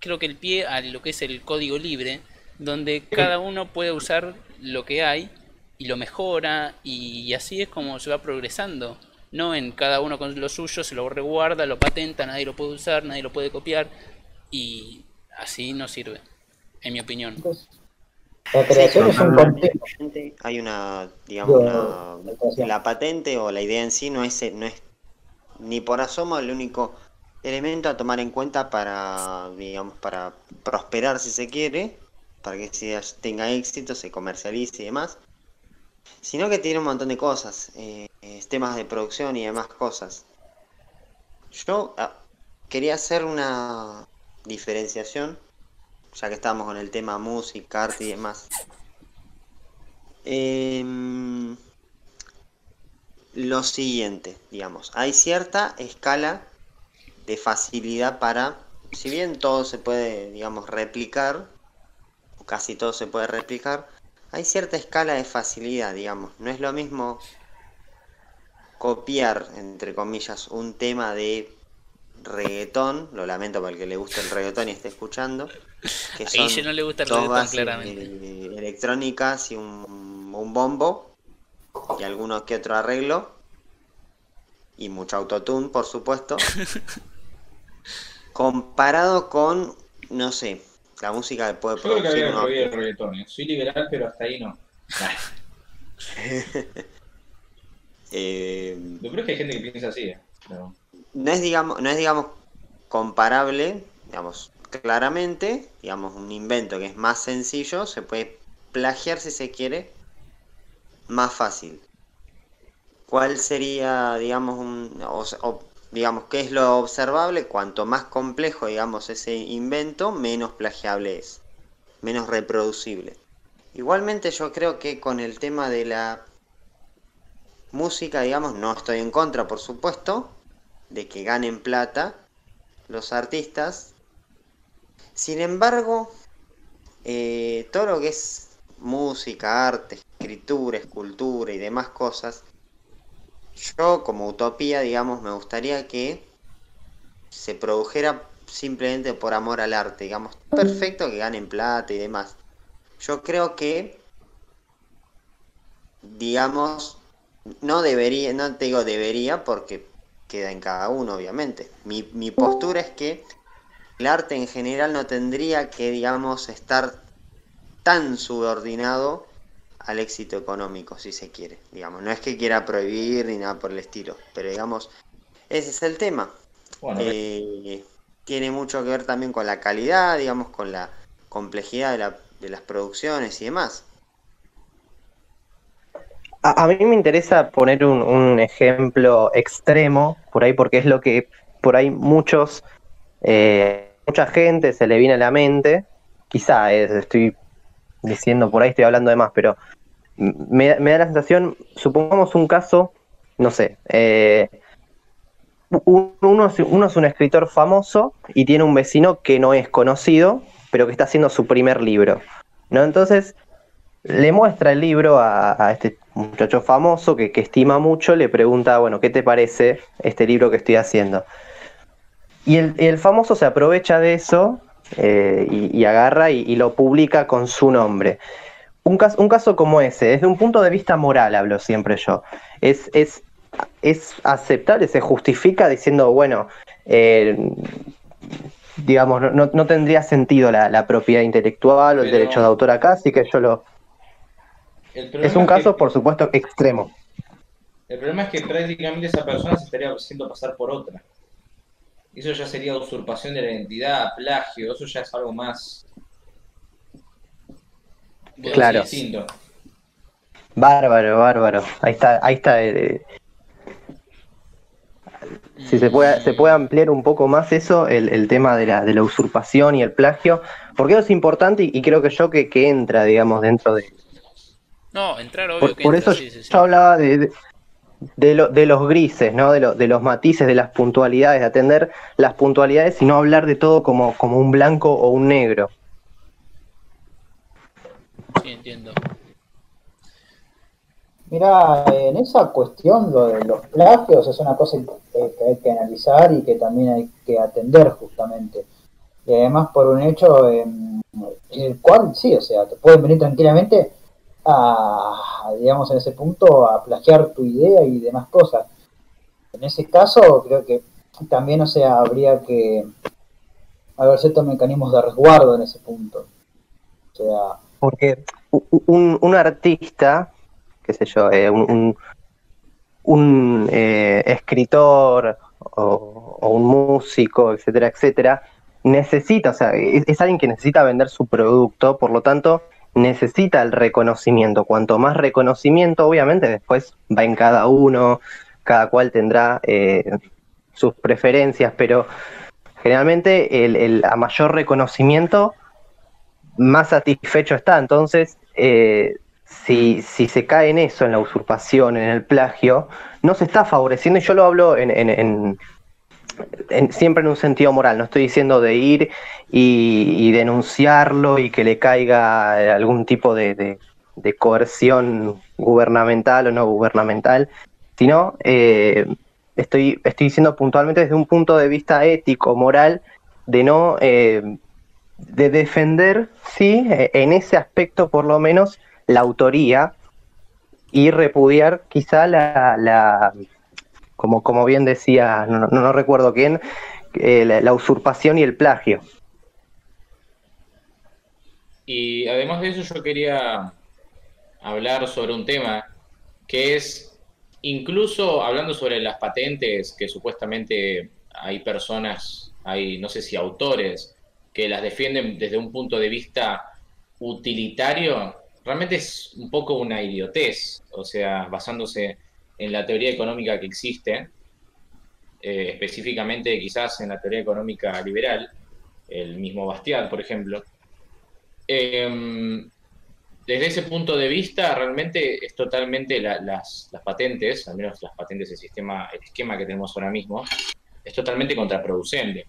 creo que el pie a lo que es el código libre, donde cada uno puede usar lo que hay y lo mejora y así es como se va progresando. No en cada uno con lo suyo, se lo reguarda, lo patenta, nadie lo puede usar, nadie lo puede copiar y así no sirve, en mi opinión. Entonces, la creación es un continuo. Realmente Hay una, digamos, una, la patente o la idea en sí no es, no es ni por asomo el único elemento a tomar en cuenta para, digamos, para prosperar si se quiere, para que si tenga éxito, se comercialice y demás, sino que tiene un montón de cosas, eh, eh, temas de producción y demás cosas. Yo ah, quería hacer una diferenciación, ya que estamos con el tema música, arte y demás. Em, lo siguiente, digamos, hay cierta escala de facilidad para, si bien todo se puede, digamos, replicar casi todo se puede replicar, hay cierta escala de facilidad, digamos. No es lo mismo copiar, entre comillas, un tema de reggaetón, lo lamento para el que le gusta el reggaetón y esté escuchando, que son Guille no le gusta el dos reggaetón, bases claramente. eh, electrónicas y un, un bombo y alguno que otro arreglo y mucho autotune, por supuesto. comparado con, no sé, la música puede Yo creo que uno- prohibido el reggaetón. ¿eh? Soy liberal, pero hasta ahí no. Eh, Lo peor es que hay gente que piensa así. ¿eh? Pero- no es digamos no es digamos comparable digamos claramente digamos un invento que es más sencillo se puede plagiar si se quiere más fácil cuál sería digamos un o, se- o, digamos qué es lo observable cuanto más complejo digamos ese invento menos plagiable es menos reproducible igualmente yo creo que con el tema de la música digamos no estoy en contra por supuesto de que ganen plata los artistas. Sin embargo, eh, todo lo que es música, arte, escritura, escultura y demás cosas, yo como utopía, digamos, me gustaría que se produjera simplemente por amor al arte, digamos, perfecto que ganen plata y demás. Yo creo que, digamos, no debería, no te digo debería porque queda en cada uno, obviamente. Mi, mi postura es que el arte en general no tendría que, digamos, estar tan subordinado al éxito económico, si se quiere. Digamos, no es que quiera prohibir ni nada por el estilo, pero digamos, ese es el tema. Bueno, Eh, tiene mucho que ver también con la calidad, digamos, con la complejidad de, la- de las producciones y demás. A, a mí me interesa poner un, un ejemplo extremo por ahí, porque es lo que por ahí muchos, eh, mucha gente se le viene a la mente. Quizá eh, estoy diciendo por ahí, estoy hablando de más, pero me, da la sensación, supongamos un caso, no sé, eh, un- uno, uno es un escritor famoso y tiene un vecino que no es conocido, pero que está haciendo su primer libro. ¿no? Entonces, le muestra el libro a, a este muchacho famoso que, que estima mucho, le pregunta, bueno, ¿qué te parece este libro que estoy haciendo? Y el, el famoso se aprovecha de eso eh, y, y agarra y, y lo publica con su nombre. Un caso, un caso como ese, desde un punto de vista moral hablo siempre yo, es, es, es aceptable, se justifica diciendo, bueno, eh, digamos, no, tendría sentido la, la propiedad intelectual o el derecho de autor acá, así que yo lo, es un que- caso, por supuesto, extremo. El problema es que prácticamente esa persona se estaría haciendo pasar por otra. Eso ya sería usurpación de la identidad, plagio, eso ya es algo más. Claro. distinto. Bárbaro, bárbaro. Ahí está, ahí está. eh, si se puede, se puede ampliar un poco más eso, el, el tema de la, de la usurpación y el plagio, porque eso es importante y, y creo que yo que, que entra, digamos, dentro de... No, entrar obvio Por, que por entra, eso sí, sí, sí. yo hablaba de, de, de lo- de los grises, ¿no? De, lo- de los matices, de las puntualidades, de atender las puntualidades y no hablar de todo como, como un blanco o un negro. Sí, entiendo. Mira, en esa cuestión lo de los plagios es una cosa que hay que analizar y que también hay que atender justamente. Y además por un hecho eh, el cual sí, o sea, te pueden venir tranquilamente a, digamos, en ese punto a plagiar tu idea y demás cosas. En ese caso creo que también, o sea, habría que haber ciertos mecanismos de resguardo en ese punto. O sea, Porque un, un artista, qué sé yo, eh, un, un- eh, escritor o, un músico, etcétera, etcétera, necesita, o sea, es alguien que necesita vender su producto, por lo tanto, necesita el reconocimiento. Cuanto más reconocimiento, obviamente, después va en cada uno, cada cual tendrá eh, sus preferencias, pero generalmente el, a mayor reconocimiento más satisfecho está. Entonces, eh, si, si se cae en eso, en la usurpación, en el plagio, no se está favoreciendo, y yo lo hablo en- en- en- siempre en un sentido moral, no estoy diciendo de ir y, denunciarlo y que le caiga algún tipo de, coerción gubernamental o no gubernamental, sino eh, estoy, estoy diciendo puntualmente desde un punto de vista ético, moral, de no, eh, de defender, sí, eh, en ese aspecto por lo menos, la autoría y repudiar quizá la, la como, como bien decía, no, no- recuerdo quién, eh, la usurpación y el plagio. Y además de eso yo quería hablar sobre un tema que es, incluso hablando sobre las patentes, que supuestamente hay personas, hay no sé si autores, que las defienden desde un punto de vista utilitario, realmente es un poco una idiotez, o sea, basándose en la teoría económica que existe, eh, específicamente quizás en la teoría económica liberal, el mismo Bastiat, por ejemplo, eh, desde ese punto de vista, realmente es totalmente la- las, las patentes, al menos las patentes del sistema, el esquema que tenemos ahora mismo, es totalmente contraproducente.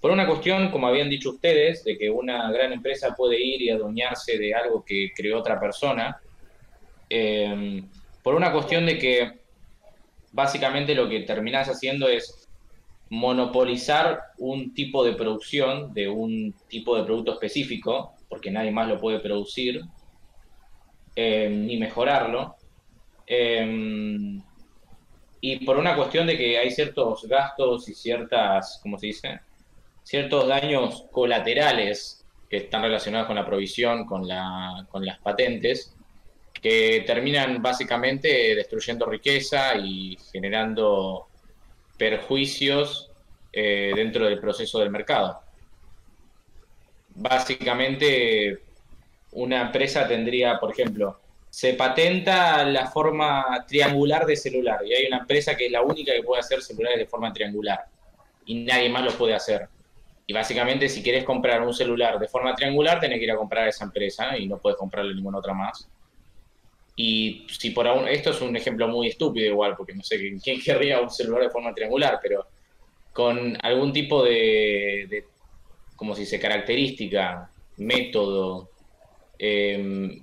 Por una cuestión, como habían dicho ustedes, de que una gran empresa puede ir y adueñarse de algo que creó otra persona, eh, por una cuestión de que básicamente lo que terminás haciendo es monopolizar un tipo de producción de un tipo de producto específico, porque nadie más lo puede producir, eh, ni mejorarlo. Eh, y por una cuestión de que hay ciertos gastos y ciertas, ¿cómo se dice? Ciertos daños colaterales que están relacionados con la provisión, con, la, con las patentes, que terminan básicamente destruyendo riqueza y generando perjuicios eh, dentro del proceso del mercado. Básicamente, una empresa tendría, por ejemplo, se patenta la forma triangular de celular y hay una empresa que es la única que puede hacer celulares de forma triangular y nadie más lo puede hacer. Y básicamente, si quieres comprar un celular de forma triangular, tenés que ir a comprar a esa empresa y no puedes comprarle ninguna otra más. Y si por aún, esto es un ejemplo muy estúpido igual, porque no sé quién querría un celular de forma triangular, pero con algún tipo de, como se dice, característica, método eh,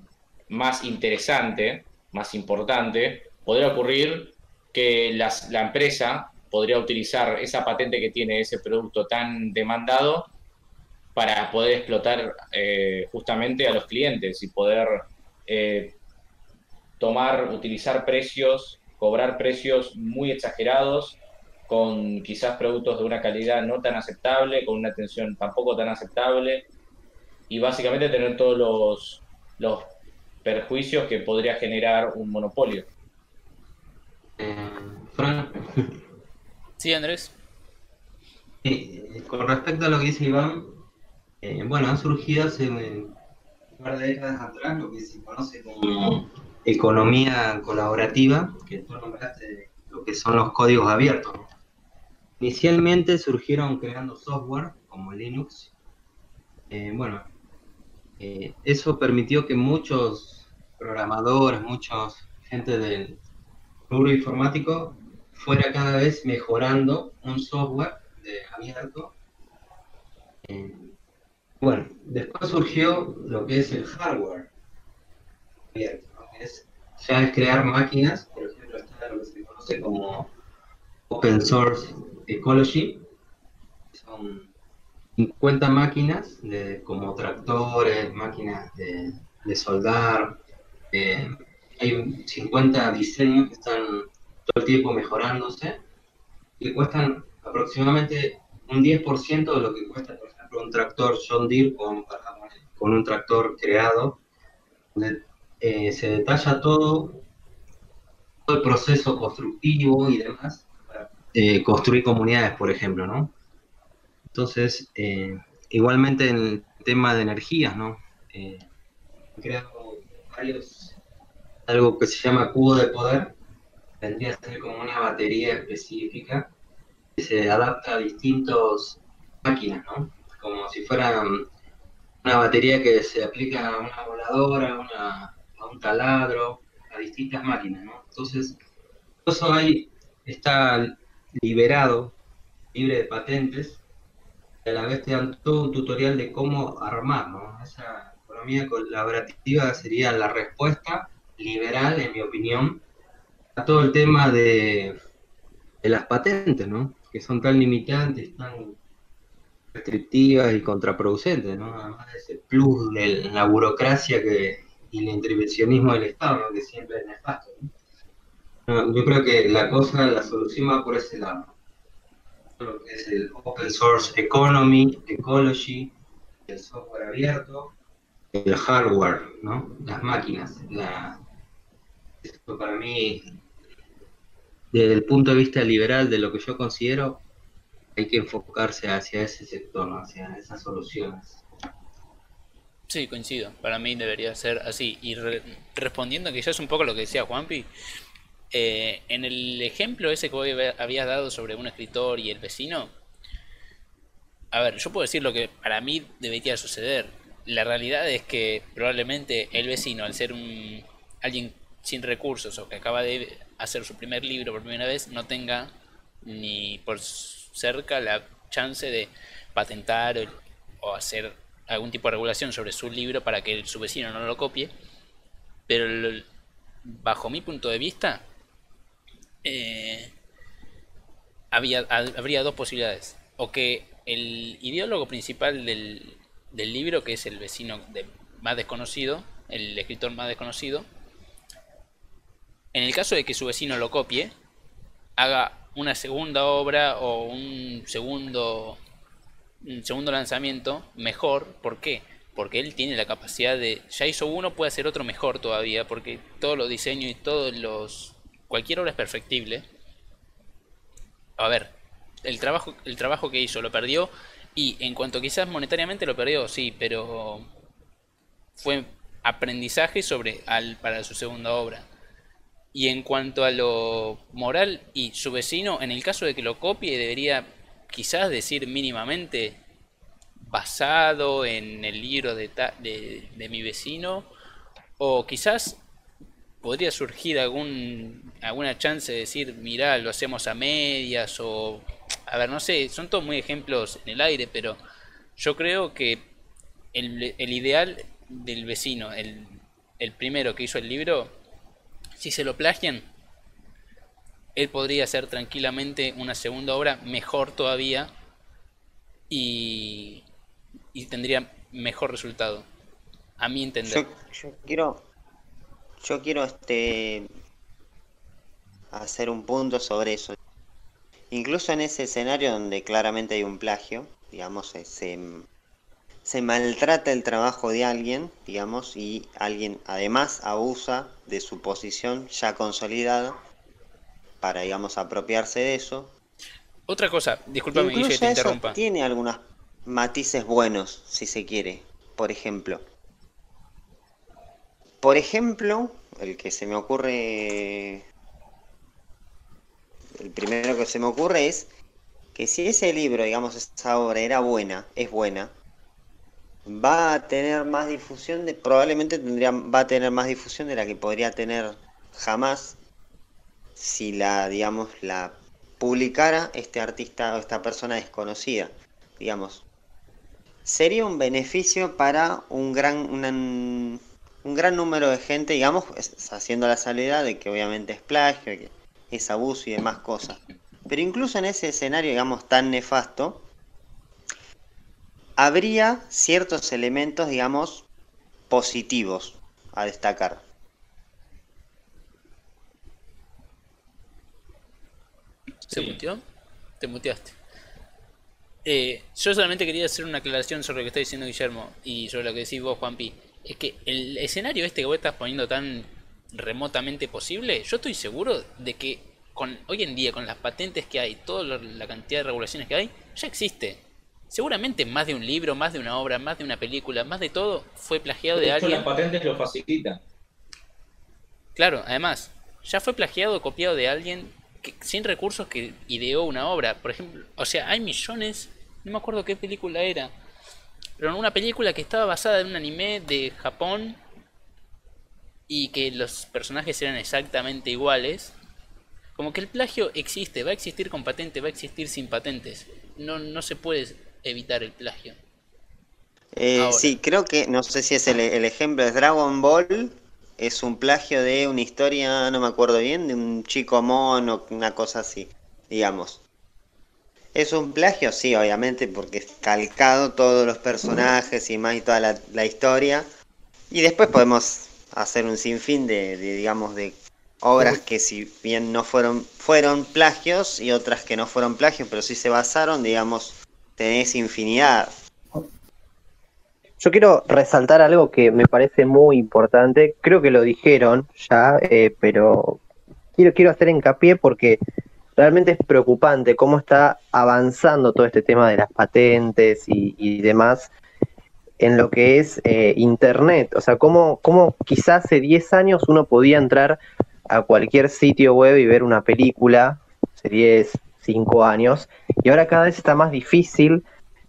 más interesante, más importante, podría ocurrir que la empresa podría utilizar esa patente que tiene ese producto tan demandado para poder explotar eh, justamente a los clientes y poder eh, tomar, utilizar precios, cobrar precios muy exagerados, con quizás productos de una calidad no tan aceptable, con una atención tampoco tan aceptable, y básicamente tener todos los, los perjuicios que podría generar un monopolio. Eh, Fran, Sí, Andrés. eh, con respecto a lo que dice Iván, eh, bueno, han surgido hace un par de décadas atrás lo que se conoce como economía colaborativa, que tú nombraste lo que son los códigos abiertos. Inicialmente surgieron creando software como Linux. Eh, bueno, eh, eso permitió que muchos programadores, muchos gente del rubro informático fuera cada vez mejorando un software de abierto. Eh, bueno, después surgió lo que es el hardware abierto, es ya crear máquinas, por ejemplo, está lo que se conoce como Open Source Ecology, son 50 máquinas de, como tractores, máquinas de, de soldar, eh, hay 50 diseños que están todo el tiempo mejorándose y cuestan aproximadamente un 10% de lo que cuesta, por ejemplo, un tractor John Deere con, con un tractor creado, eh, se detalla todo, todo el proceso constructivo y demás, eh, construir comunidades, por ejemplo, ¿no? Entonces, eh, igualmente en el tema de energías, ¿no? Creado varios, algo que se llama cubo de poder, vendría a ser como una batería específica que se adapta a distintas máquinas, ¿no? Como si fuera um, una batería que se aplica a una voladora, una, un taladro, a distintas máquinas, ¿no? Entonces, eso ahí está liberado libre de patentes, y a la vez te dan todo un tutorial de cómo armar, ¿no? Esa economía colaborativa sería la respuesta liberal, en mi opinión, a todo el tema de, de las patentes, ¿no? Que son tan limitantes, tan restrictivas y contraproducentes, ¿no? Además de ese plus de la burocracia que, y el intervencionismo del Estado, que siempre es nefasto. ¿no? Yo creo que la cosa, la solución va por ese lado. Lo que es el Open Source Economy, Ecology, el software abierto, el hardware, ¿no? Las máquinas. Esto para mí, desde el punto de vista liberal de lo que yo considero, hay que enfocarse hacia ese sector, hacia esas soluciones. Sí, coincido. Para mí debería ser así. Y re- respondiendo quizás un poco lo que decía Juanpi, eh, en el ejemplo ese que había- habías dado sobre un escritor y el vecino, a ver, yo puedo decir lo que para mí debería suceder. La realidad es que probablemente el vecino, al ser un alguien sin recursos o que acaba de hacer su primer libro por primera vez, no tenga ni por cerca la chance de patentar o hacer algún tipo de regulación sobre su libro para que su vecino no lo copie. Pero bajo mi punto de vista, eh, había, ha- habría dos posibilidades. O que el ideólogo principal del, del libro, que es el vecino más desconocido, el escritor más desconocido, en el caso de que su vecino lo copie, haga una segunda obra o un segundo un segundo lanzamiento mejor. ¿Por qué? Porque él tiene la capacidad de. Ya hizo uno, puede hacer otro mejor todavía. Porque todos los diseños y todos los. Cualquier obra es perfectible. A ver, el trabajo, el trabajo que hizo lo perdió. Y en cuanto quizás monetariamente lo perdió, sí, pero fue aprendizaje sobre al, para su segunda obra. Y en cuanto a lo moral y su vecino, en el caso de que lo copie, debería quizás decir mínimamente basado en el libro de, de, de mi vecino. O quizás podría surgir algún alguna chance de decir, mirá, lo hacemos a medias o... A ver, no sé, son todos muy ejemplos en el aire, pero yo creo que el, el ideal del vecino, el, el primero que hizo el libro, si se lo plagian, él podría hacer tranquilamente una segunda obra mejor todavía y, tendría mejor resultado. A mi entender. Yo, yo quiero, yo quiero este hacer un punto sobre eso. Incluso en ese escenario donde claramente hay un plagio, digamos, eh, se, se maltrata el trabajo de alguien, digamos, y alguien además abusa de su posición ya consolidada para, digamos, apropiarse de eso. Otra cosa, discúlpame Guille, Incluso te eso interrumpa. tiene algunos matices buenos, si se quiere. Por ejemplo, por ejemplo, el que se me ocurre, el primero que se me ocurre es que si ese libro, digamos, esa obra era buena, es buena, va a tener más difusión de, probablemente tendría, va a tener más difusión de la que podría tener jamás si la, digamos, la publicara este artista o esta persona desconocida, digamos. Sería un beneficio para un gran, un gran número de gente, digamos, haciendo la salvedad de que obviamente es plagio, que es abuso y demás cosas. Pero incluso en ese escenario, digamos, tan nefasto, habría ciertos elementos, digamos, positivos a destacar. ¿Se Sí. muteó? Te muteaste. Eh, yo solamente quería hacer una aclaración sobre lo que está diciendo Guillermo y sobre lo que decís vos, Juanpi. Es que el escenario este que vos estás poniendo tan remotamente posible, yo estoy seguro de que con hoy en día, con las patentes que hay, toda la cantidad de regulaciones que hay, ya existe. Seguramente más de un libro, más de una obra, más de una película, más de todo fue plagiado de De hecho, alguien. las patentes lo facilitan. Claro, además, ya fue plagiado o copiado de alguien que, sin recursos que ideó una obra. Por ejemplo, o sea, hay millones, no me acuerdo qué película era, pero en una película que estaba basada en un anime de Japón y que los personajes eran exactamente iguales. Como que el plagio existe, va a existir con patente, va a existir sin patentes. No, no se puede evitar el plagio. Eh, sí, creo que, no sé si es el, el ejemplo, es Dragon Ball, es un plagio de una historia, no me acuerdo bien, de un chico mono, una cosa así, digamos. ¿Es un plagio? Sí, obviamente, porque es calcado todos los personajes y más y toda la, historia. Y después podemos hacer un sinfín de, de, digamos, de obras que si bien no fueron, fueron plagios y otras que no fueron plagios, pero sí se basaron, digamos, tenés infinidad. Yo quiero resaltar algo que me parece muy importante. Creo que lo dijeron ya, eh, pero quiero, quiero hacer hincapié porque realmente es preocupante cómo está avanzando todo este tema de las patentes y, demás en lo que es eh, Internet. O sea, cómo, cómo quizás hace 10 años uno podía entrar a cualquier sitio web y ver una película, hace 10, 5 años, y ahora cada vez está más difícil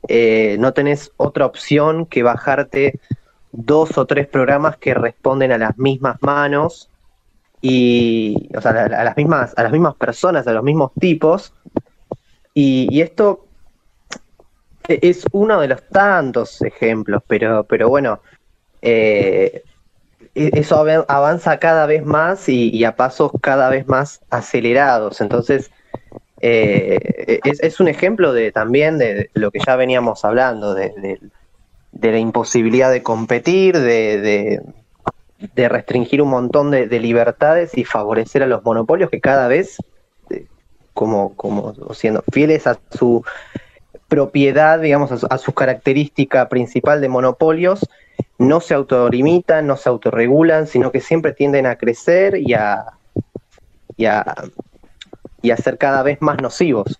eh, no tenés otra opción que bajarte dos o tres programas que responden a las mismas manos y o sea, a, las mismas a las mismas personas, a los mismos tipos. Y, esto e- es uno de los tantos ejemplos, pero pero bueno eh, e- eso avanza cada vez más y, y a pasos cada vez más acelerados, entonces eh, es, un ejemplo de también de lo que ya veníamos hablando, de, la imposibilidad de competir, de, restringir un montón de, de libertades y favorecer a los monopolios que cada vez, eh, como, siendo fieles a su propiedad, digamos, a su, a característica principal de monopolios, no se autolimitan, no se autorregulan, sino que siempre tienden a crecer y a, y a ser cada vez más nocivos.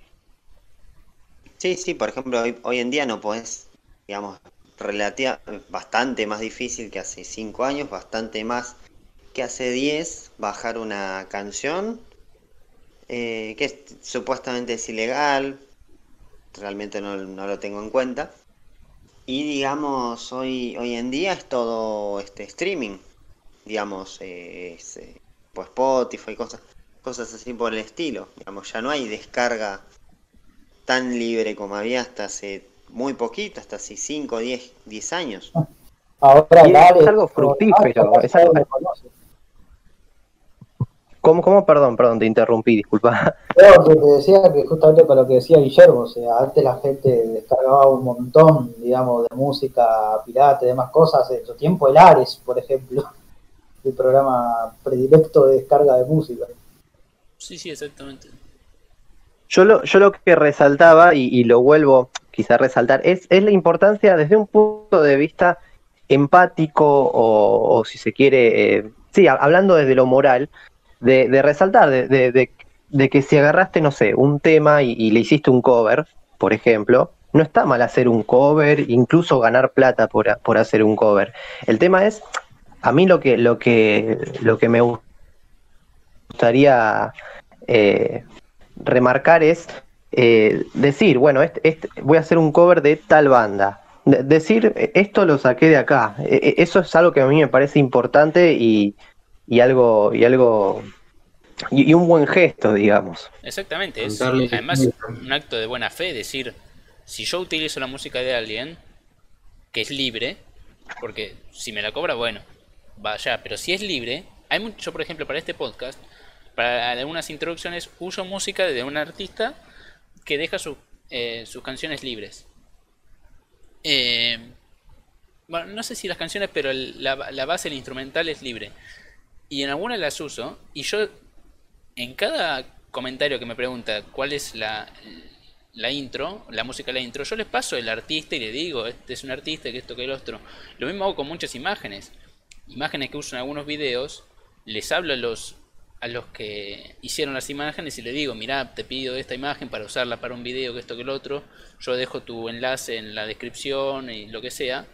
Sí, sí, por ejemplo, hoy, hoy en día no podés, digamos, relativa, bastante más difícil que hace 5 años, bastante más que hace 10, bajar una canción eh, que es- supuestamente es ilegal, realmente no, no lo tengo en cuenta. Y digamos, hoy, hoy en día es todo este streaming, digamos, eh, es, eh, pues Spotify, cosas, cosas así por el estilo. Digamos, ya no hay descarga tan libre como había hasta hace muy poquito, hasta hace 5, 10, 10 años. Ahora Y Lare- es algo fructífero, Ah, es algo-. ¿Cómo, cómo? Perdón, perdón, te interrumpí, disculpa. Creo que te decía que justamente con lo que decía Guillermo, o sea, antes la gente descargaba un montón, digamos, de música pirata y demás cosas. En su tiempo el Ares, por ejemplo, el programa predilecto de descarga de música. Sí, sí, exactamente. Yo lo, yo lo que resaltaba, y, lo vuelvo quizá resaltar, es, es la importancia desde un punto de vista empático o, o si se quiere, eh, sí, ha- hablando desde lo moral, de, de resaltar, de, de- de- que si agarraste, no sé, un tema y, le hiciste un cover, por ejemplo, no está mal hacer un cover, incluso ganar plata por, por hacer un cover. El tema es, a mí lo que, lo que, lo que me gustaría eh, remarcar es eh, decir, bueno, este- este- voy a hacer un cover de tal banda. De- decir, eh, esto lo saqué de acá. Eh, Eso es algo que a mí me parece importante y, y algo, y algo, y, y un buen gesto, digamos. Exactamente, es además un acto de buena fe decir, si yo utilizo la música de alguien, que es libre, porque si me la cobra, bueno, vaya, pero si es libre, hay mucho, yo por ejemplo para este podcast, para algunas introducciones uso música de un artista que deja eh, sus canciones libres. Eh, bueno, no sé si las canciones, pero la base, el instrumental es libre. Y en algunas las uso, y yo en cada comentario que me pregunta cuál es la, la intro, la música de la intro, yo les paso el artista y le digo, este es un artista, que esto, que el otro. Lo mismo hago con muchas imágenes. Imágenes que uso en algunos videos, les hablo a los, a los que hicieron las imágenes y les digo, mirá, te pido esta imagen para usarla para un video, que esto, que el otro. Yo dejo tu enlace en la descripción y lo que sea.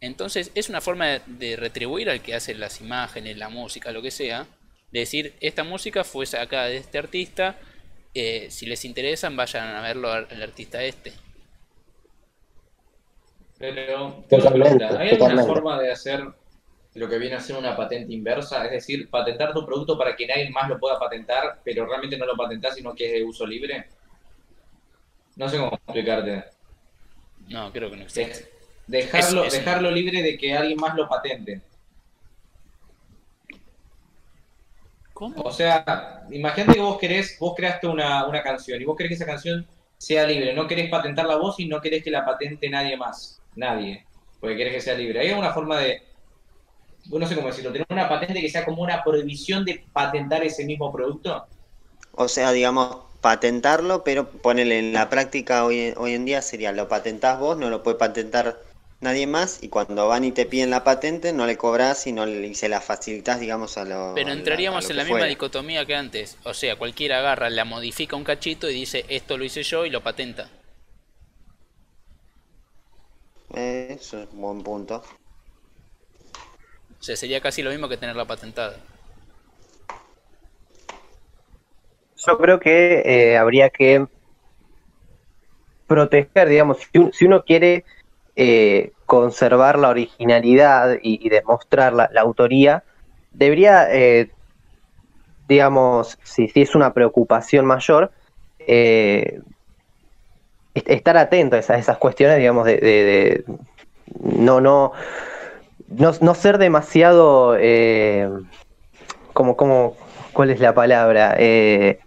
Entonces es una forma de, retribuir al que hace las imágenes, la música, lo que sea. De decir, esta música fue sacada de este artista. eh, si les interesan, vayan a verlo al artista este. Pero. ¿Hay alguna forma de hacer lo que viene a ser una patente inversa, es decir, patentar tu producto para que nadie más lo pueda patentar, pero realmente no lo patentás sino que es de uso libre. No sé cómo explicarte. No, creo que no existe. De- dejarlo, Es- es- dejarlo libre de que alguien más lo patente. ¿Cómo? O sea, imagínate que vos querés, vos creaste una, una canción y vos querés que esa canción sea libre, no querés patentarla vos y no querés que la patente nadie más, nadie, porque querés que sea libre. Hay una forma de, no sé cómo decirlo, tener una patente que sea como una prohibición de patentar ese mismo producto. O sea, digamos, patentarlo, pero ponerle en la práctica hoy, hoy en día sería lo patentás vos, no lo puede patentar nadie más, y cuando van y te piden la patente, no le cobras y, no le, y se la facilitas, digamos, a lo Pero a entraríamos lo en la misma fuera. dicotomía que antes. O sea, cualquiera agarra, la modifica un cachito y dice esto lo hice yo y lo patenta. Eh, eso es un buen punto. O sea, sería casi lo mismo que tenerla patentada. Yo creo que eh, habría que proteger, digamos, si, si uno quiere eh, conservar la originalidad y, demostrar la, autoría, debería, eh, digamos, si, si es una preocupación mayor, est- estar atento a esas, cuestiones, digamos, de- de no, no, no, no ser demasiado, eh, como, como, ¿cuál es la palabra? Eh,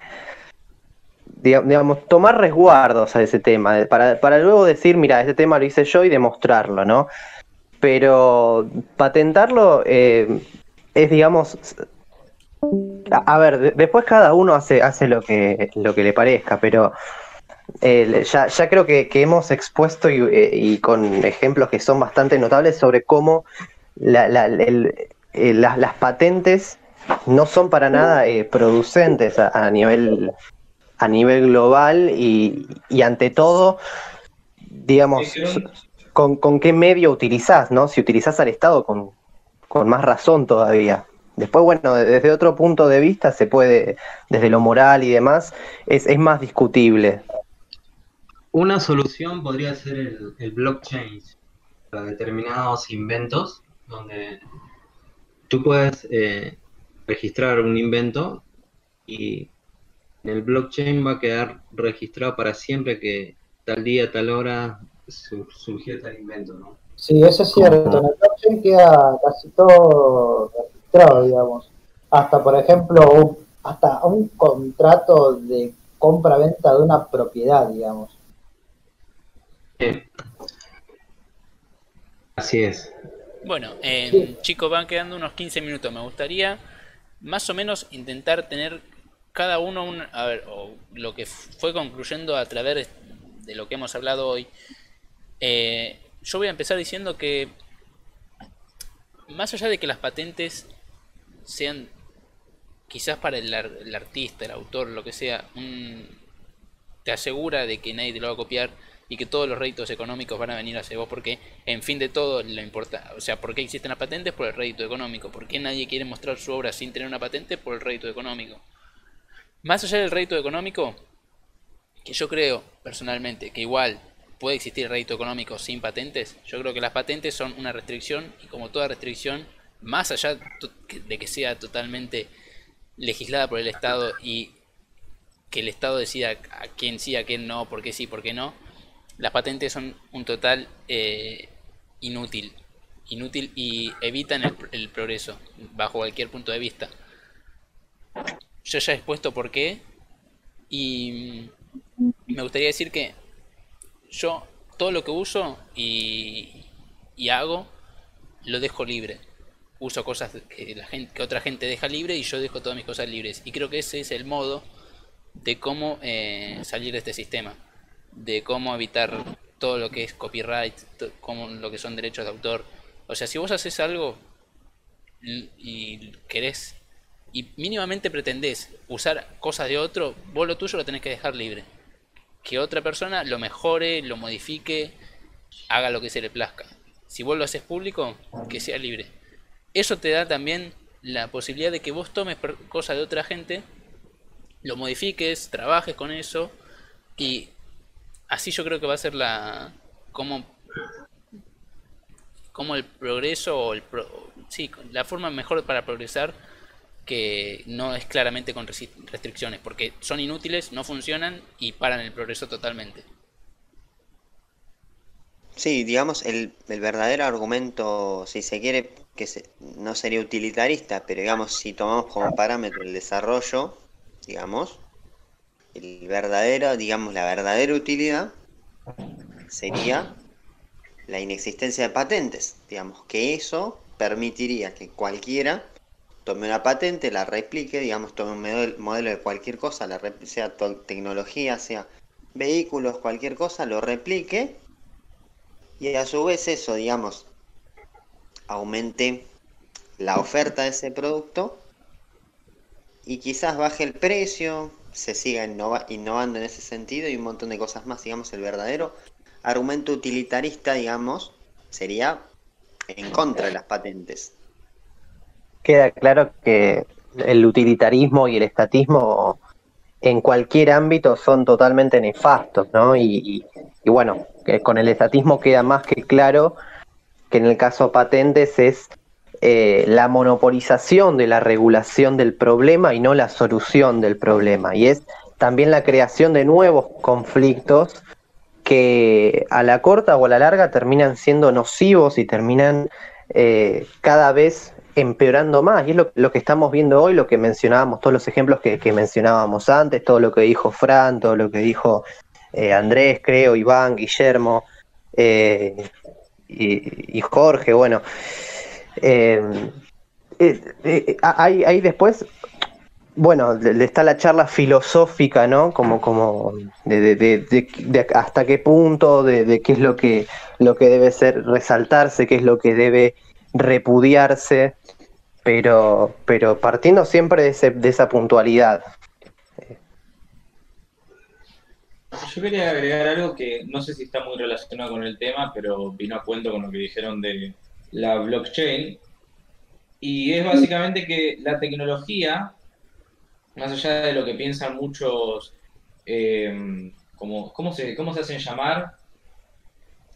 diga- digamos, tomar resguardos a ese tema, para, para luego decir, mira, ese tema lo hice yo y demostrarlo, ¿no? Pero patentarlo eh, es, digamos, a, ver, de- después cada uno hace, hace lo que, lo que le parezca, pero eh, ya, ya creo que, que hemos expuesto y, eh, y con ejemplos que son bastante notables sobre cómo la- la- el- eh, las, las patentes no son para nada eh, producentes a, a nivel a nivel global y, y ante todo, digamos, con, con qué medio utilizás, ¿no? Si utilizás al Estado con, con más razón todavía. Después, bueno, desde otro punto de vista se puede, desde lo moral y demás, es, es más discutible. Una solución podría ser el, el blockchain para determinados inventos, donde tú puedes eh, registrar un invento y en el blockchain va a quedar registrado para siempre que tal día, tal hora su- surgió tal invento, ¿no? Sí, eso es cierto. En el blockchain queda casi todo registrado, digamos. Hasta, por ejemplo, un, hasta un contrato de compra-venta de una propiedad, digamos. Así es. Bueno, eh, Sí. chicos, van quedando unos 15 minutos. Me gustaría más o menos intentar tener cada uno un, a ver, o lo que fue concluyendo a través de lo que hemos hablado hoy. Eh, yo voy a empezar diciendo que más allá de que las patentes sean quizás para el, el artista, el autor, lo que sea, un- te asegura de que nadie te lo va a copiar y que todos los réditos económicos van a venir hacia vos porque en fin de todo lo importa, o sea, ¿por qué existen las patentes? Por el rédito económico, ¿por qué nadie quiere mostrar su obra sin tener una patente? Por el rédito económico. Más allá del rédito económico, que yo creo personalmente que igual puede existir rédito económico sin patentes, yo creo que las patentes son una restricción y como toda restricción, más allá de que sea totalmente legislada por el Estado y que el Estado decida a quién sí, a quién no, por qué sí, por qué no, las patentes son un total eh, inútil. Inútil y evitan el, el progreso bajo cualquier punto de vista. Yo ya he expuesto por qué y mm, me gustaría decir que yo todo lo que uso y, y hago lo dejo libre. Uso cosas que, la gente, que otra gente deja libre y yo dejo todas mis cosas libres. Y creo que ese es el modo de cómo eh, salir de este sistema, de cómo evitar todo lo que es copyright, como lo que son derechos de autor. O sea, si vos haces algo y querés y mínimamente pretendés usar cosas de otro, vos lo tuyo lo tenés que dejar libre. Que otra persona lo mejore, lo modifique, haga lo que se le plazca. Si vos lo haces público, que sea libre. Eso te da también la posibilidad de que vos tomes cosas de otra gente, lo modifiques, trabajes con eso y así yo creo que va a ser la como como el progreso o el pro- sí, la forma mejor para progresar que no es claramente con restricciones, porque son inútiles, no funcionan y paran el progreso totalmente. Sí, digamos, el, el verdadero argumento, si se quiere, que se- no sería utilitarista, pero digamos, si tomamos como parámetro el desarrollo, digamos, el verdadero, digamos, la verdadera utilidad sería la inexistencia de patentes, digamos, que eso permitiría que cualquiera tome una patente, la replique, digamos, tome un model- modelo de cualquier cosa, la sea tecnología, sea vehículos, cualquier cosa, lo replique y a su vez eso, digamos, aumente la oferta de ese producto y quizás baje el precio, se siga innova- innovando en ese sentido y un montón de cosas más, digamos, el verdadero argumento utilitarista, digamos, sería en contra de las patentes. Queda claro que el utilitarismo y el estatismo en cualquier ámbito son totalmente nefastos, ¿no? Y, y- bueno, con el estatismo queda más que claro que en el caso patentes es eh, la monopolización de la regulación del problema y no la solución del problema. Y es también la creación de nuevos conflictos que a la corta o a la larga terminan siendo nocivos y terminan eh, cada vez empeorando más. Y es lo, que estamos viendo hoy, lo que mencionábamos, todos los ejemplos que, mencionábamos antes, todo lo que dijo Fran, todo lo que dijo eh, Andrés, creo, Iván, Guillermo y Jorge, bueno. Eh, eh, eh, hay después bueno, está la charla filosófica, ¿no? Como, como de, de- de- de- hasta qué punto, de qué es lo que, lo que debe ser resaltarse, qué es lo que debe repudiarse, pero, pero partiendo siempre de, ese- de esa puntualidad. Yo quería agregar algo que no sé si está muy relacionado con el tema, pero vino a cuento con lo que dijeron de la blockchain. Y es básicamente que la tecnología, más allá de lo que piensan muchos, eh, como, ¿cómo se, cómo se hacen llamar?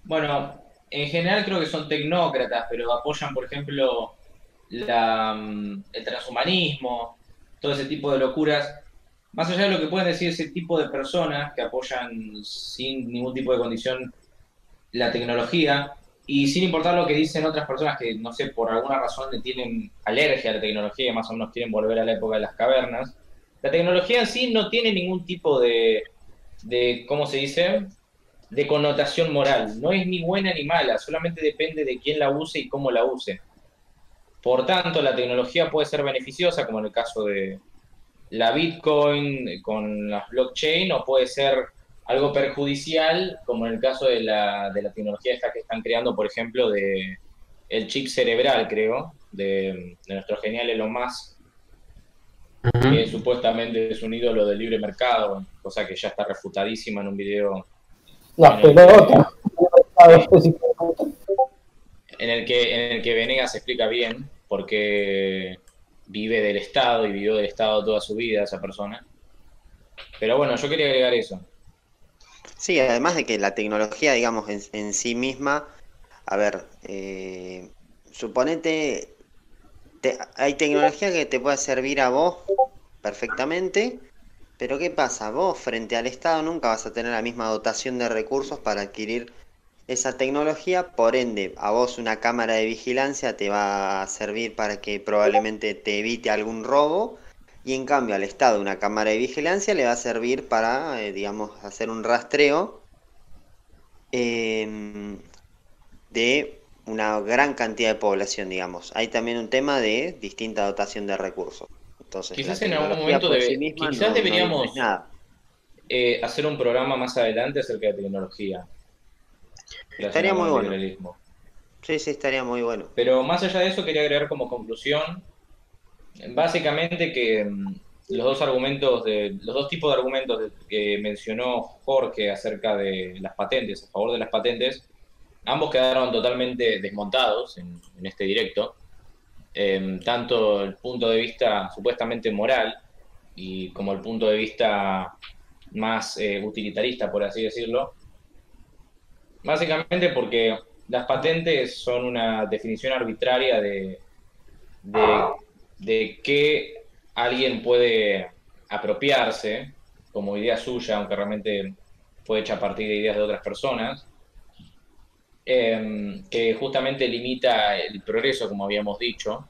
Bueno, en general creo que son tecnócratas, pero apoyan, por ejemplo, la, mm, el transhumanismo, todo ese tipo de locuras. Más allá de lo que pueden decir ese tipo de personas que apoyan sin ningún tipo de condición la tecnología y sin importar lo que dicen otras personas que, no sé, por alguna razón tienen alergia a la tecnología más o menos quieren volver a la época de las cavernas, la tecnología en sí no tiene ningún tipo de, de ¿cómo se dice? De connotación moral. No es ni buena ni mala, solamente depende de quién la use y cómo la use. Por tanto, la tecnología puede ser beneficiosa, como en el caso de, la Bitcoin con las blockchain o puede ser algo perjudicial, como en el caso de la, de la tecnología esta que están creando, por ejemplo, de el chip cerebral, creo, de, de nuestro genial Elon Musk, que supuestamente es un ídolo del libre mercado, cosa que ya está refutadísima en un video pelotas. en el que, en el que Venegas explica bien por qué vive del Estado y vivió del Estado toda su vida esa persona. Pero bueno, yo quería agregar eso. Sí, además de que la tecnología, digamos, en, en sí misma, a ver, eh, suponete, te- hay tecnología que te puede servir a vos perfectamente, pero ¿qué pasa? Vos frente al Estado nunca vas a tener la misma dotación de recursos para adquirir esa tecnología, por ende, a vos una cámara de vigilancia te va a servir para que probablemente te evite algún robo, y en cambio al Estado una cámara de vigilancia le va a servir para, eh, digamos, hacer un rastreo em, de una gran cantidad de población, digamos. Hay también un tema de distinta dotación de recursos. Entonces, Quizás en algún momento debe- sí misma quizás no- deberíamos- nada. Eh, hacer un programa más adelante acerca de tecnología. Estaría muy bueno. Sí, sí, estaría muy bueno. Pero más allá de eso, quería agregar como conclusión, básicamente que mm, los dos argumentos, de, los dos tipos de argumentos que mencionó Jorge acerca de las patentes, a favor de las patentes, ambos quedaron totalmente desmontados en, este directo. Em, tanto el punto de vista supuestamente moral y como el punto de vista más eh, utilitarista, por así decirlo. Básicamente porque las patentes son una definición arbitraria de, de qué alguien puede apropiarse como idea suya, aunque realmente fue hecha a partir de ideas de otras personas, em, que justamente limita el progreso, como habíamos dicho,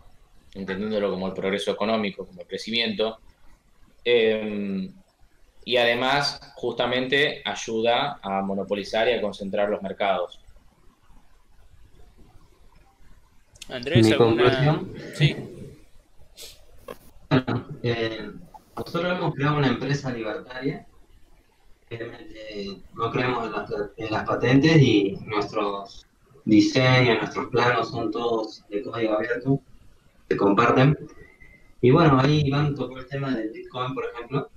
entendiéndolo como el progreso económico, como el crecimiento, em, y además justamente ayuda a monopolizar y a concentrar los mercados. Andrés, Mi ¿alguna...? conclusión. Sí, Bueno, eh, nosotros hemos creado una empresa libertaria. Obviamente no creemos en las, en las patentes y nuestros diseños, nuestros planos son todos de código abierto, se comparten. Y bueno, ahí Iván tocó el tema del Bitcoin, por ejemplo,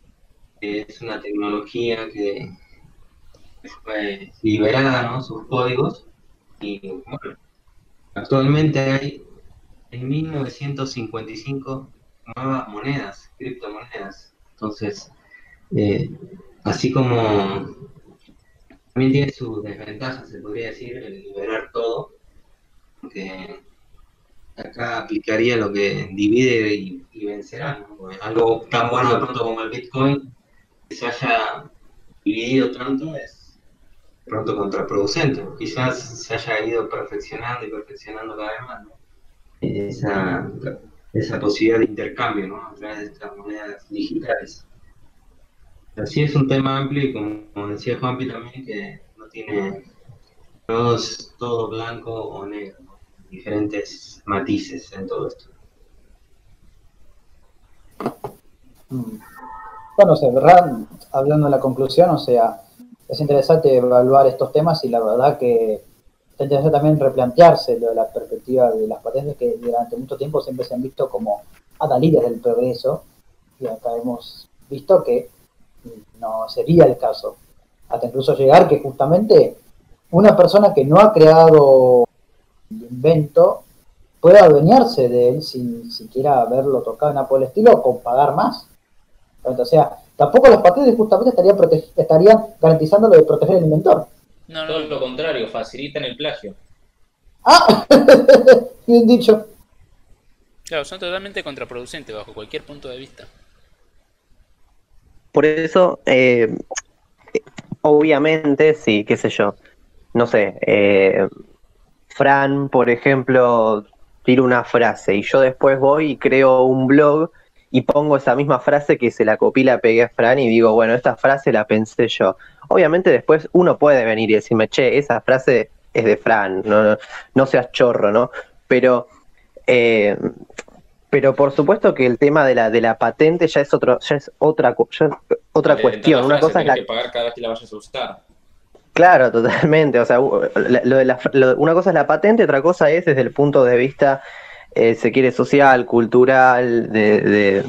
que es una tecnología que fue liberada, ¿no? Sus códigos. Y bueno, actualmente hay en 1955 nuevas monedas, criptomonedas. Entonces, eh, así como también tiene sus desventajas, se podría decir, el liberar todo, porque acá aplicaría lo que divide y, vencerá, algo tan bueno de pronto como el Bitcoin, que se haya dividido tanto, es pronto contraproducente. Quizás se haya ido perfeccionando y perfeccionando cada vez más, ¿no? Esa, esa posibilidad de intercambio, ¿no? A través de estas monedas digitales. Así es un tema amplio y como, decía Juanpi también, que no tiene, es todo blanco o negro, diferentes matices en todo esto. Mm. Bueno, o sea, ¿verdad? Hablando de la conclusión, o sea, es interesante evaluar estos temas y la verdad que es interesante también replantearse lo de la perspectiva de las patentes que durante mucho tiempo siempre se han visto como adalides del progreso y acá hemos visto que no sería el caso. Hasta incluso llegar que justamente una persona que no ha creado el invento pueda adueñarse de él sin siquiera haberlo tocado en nada por el estilo con pagar más. O sea, tampoco las patentes justamente estarían, estarían garantizando lo de proteger al inventor. No, Todo no, lo contrario, facilitan el plagio. ¡Ah! Bien dicho. claro, son totalmente contraproducentes bajo cualquier punto de vista. Por eso, eh, obviamente, sí, qué sé yo, no sé, eh, Fran, por ejemplo, tira una frase y yo después voy y creo un blog y pongo esa misma frase que se la copié la pegué a Fran y digo, bueno, esta frase la pensé yo. Obviamente después uno puede venir y decirme, che, esa frase es de Fran, no, no, no seas chorro, ¿no? Pero... eh, pero por supuesto que el tema de la de la patente ya es otro ya es otra cu- ya es otra cuestión. Una cosa es la que pagar cada vez que la vayas a usar. claro, totalmente. O sea, lo de la- lo- una cosa es la patente, otra cosa es desde el punto de vista, eh, se quiere social, cultural, de,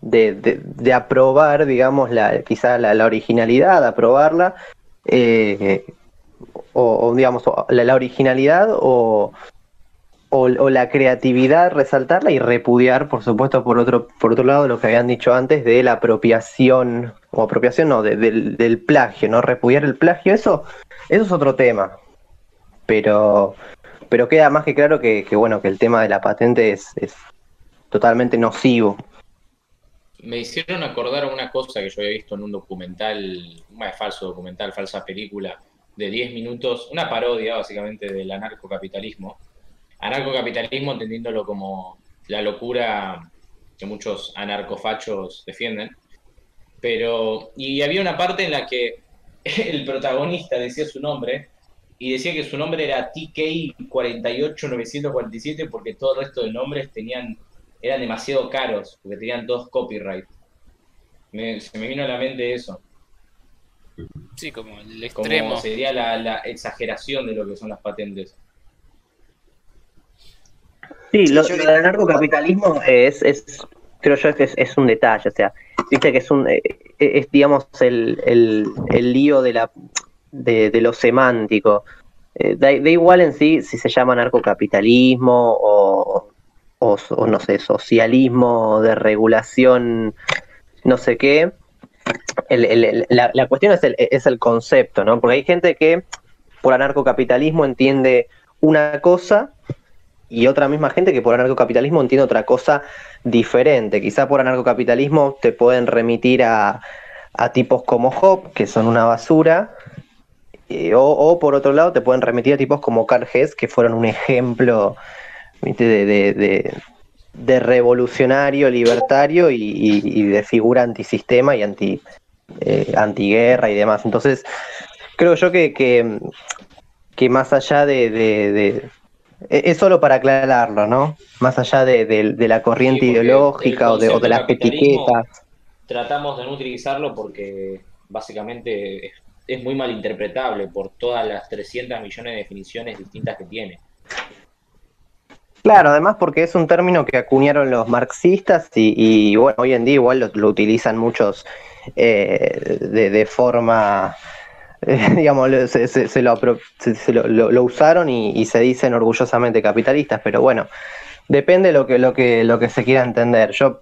de, de, aprobar, digamos, la quizá la, la originalidad, aprobarla, eh, o, digamos la, la originalidad o o, o la creatividad, resaltarla y repudiar, por supuesto, por otro, por otro lado, lo que habían dicho antes de la apropiación, o apropiación no, de- del, del plagio, ¿no? Repudiar el plagio, eso, eso es otro tema. Pero, pero queda más que claro que, bueno, que el tema de la patente es, es totalmente nocivo. Me hicieron acordar una cosa que yo había visto en un documental, un falso documental, falsa película, de 10 minutos, una parodia básicamente del anarcocapitalismo. Anarcocapitalismo entendiéndolo como la locura que muchos anarcofachos defienden. Pero, y había una parte en la que el protagonista decía su nombre y decía que su nombre era TK48947 porque todo el resto de nombres tenían eran demasiado caros, porque tenían dos copyright. Me- se me vino a la mente eso, Sí, como el como extremo. sería la, la exageración de lo que son las patentes. Sí, lo, lo del anarcocapitalismo es, es, creo yo que es, es un detalle, o sea, viste que es un, eh, es digamos el, el, el lío de la, de, lo semántico. Eh, da, igual en sí si se llama anarcocapitalismo o, o, no sé, socialismo de regulación, no sé qué. La, cuestión es el, es el concepto, ¿no? Porque hay gente que por anarcocapitalismo entiende una cosa y otra misma gente que por anarcocapitalismo entiende otra cosa diferente. Quizá por anarcocapitalismo te pueden remitir a, a tipos como Job, que son una basura, eh, o, o, por otro lado te pueden remitir a tipos como Carl Hess, que fueron un ejemplo ¿viste? De, de, de, de, revolucionario, libertario y, y, y, de figura antisistema y anti, eh, antiguerra y demás. Entonces, creo yo que, que, que más allá de, es solo para aclararlo, ¿no? Más allá de, la corriente sí, ideológica o de, o de las etiquetas. Tratamos de no utilizarlo porque básicamente es, es, muy malinterpretable por todas las 300 millones de definiciones distintas que tiene. Claro, además porque es un término que acuñaron los marxistas y, y bueno, hoy en día igual lo, utilizan muchos eh, de, de, forma, eh, digamos, se, lo, se lo, usaron y, y, se dicen orgullosamente capitalistas, pero bueno, depende lo que, lo que, lo que se quiera entender. Yo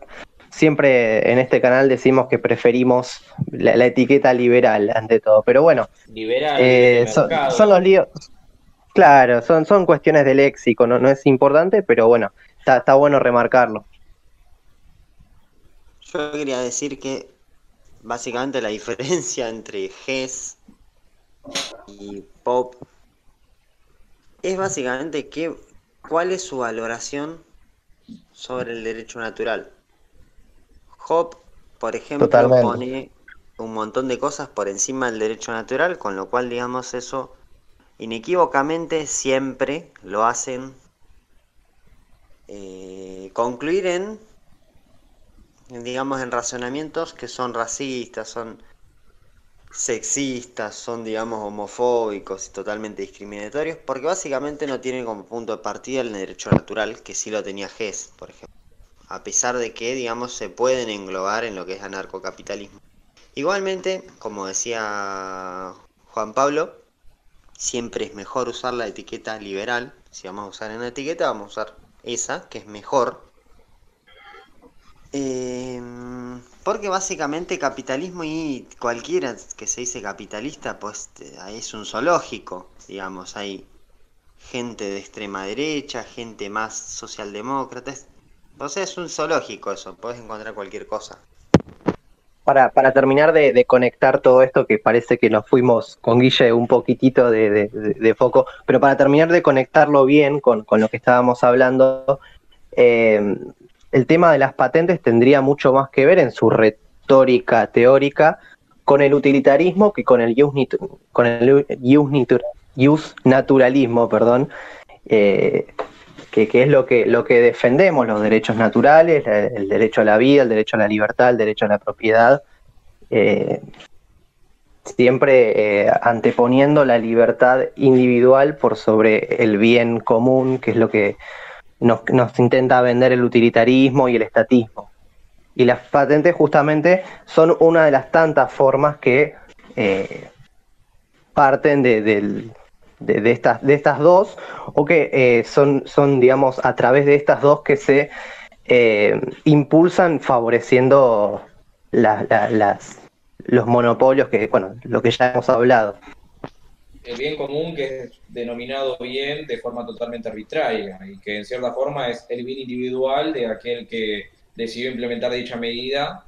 siempre en este canal decimos que preferimos la, la etiqueta liberal ante todo, pero bueno, liberal, eh, son, son, los líos. Claro, son, son cuestiones de léxico, no, no es importante, pero bueno, está, está bueno remarcarlo. Yo quería decir que básicamente la diferencia entre Hess y Pop es básicamente que, cuál es su valoración sobre el derecho natural. Hop, por ejemplo, Totalmente. pone un montón de cosas por encima del derecho natural, con lo cual, digamos, eso inequívocamente siempre lo hacen eh, concluir en digamos, en razonamientos que son racistas, son sexistas, son, digamos, homofóbicos y totalmente discriminatorios, porque básicamente no tienen como punto de partida el derecho natural, que sí lo tenía Hess, por ejemplo. A pesar de que, digamos, se pueden englobar en lo que es anarcocapitalismo. Igualmente, como decía Juan Pablo, siempre es mejor usar la etiqueta liberal. Si vamos a usar una etiqueta, vamos a usar esa, que es mejor, eh, porque básicamente capitalismo y cualquiera que se dice capitalista, pues es un zoológico, digamos, hay gente de extrema derecha, gente más socialdemócrata, o sea, es un zoológico eso, puedes encontrar cualquier cosa. Para, para terminar de, de, conectar todo esto, que parece que nos fuimos con Guille un poquitito de, de, foco, pero para terminar de conectarlo bien con, con lo que estábamos hablando, eh, el tema de las patentes tendría mucho más que ver en su retórica teórica con el utilitarismo que con el use, con el use naturalismo, perdón, eh, que, es lo que, lo que defendemos, los derechos naturales, el derecho a la vida, el derecho a la libertad, el derecho a la propiedad, eh, siempre eh, anteponiendo la libertad individual por sobre el bien común, que es lo que nos, nos intenta vender el utilitarismo y el estatismo. Y las patentes justamente son una de las tantas formas que eh, parten de, de, de, estas, de estas dos o que eh, son, son, digamos, a través de estas dos que se eh, impulsan favoreciendo la, la, las, los monopolios que, bueno, lo que ya hemos hablado. El bien común que es denominado bien de forma totalmente arbitraria y que en cierta forma es el bien individual de aquel que decidió implementar dicha medida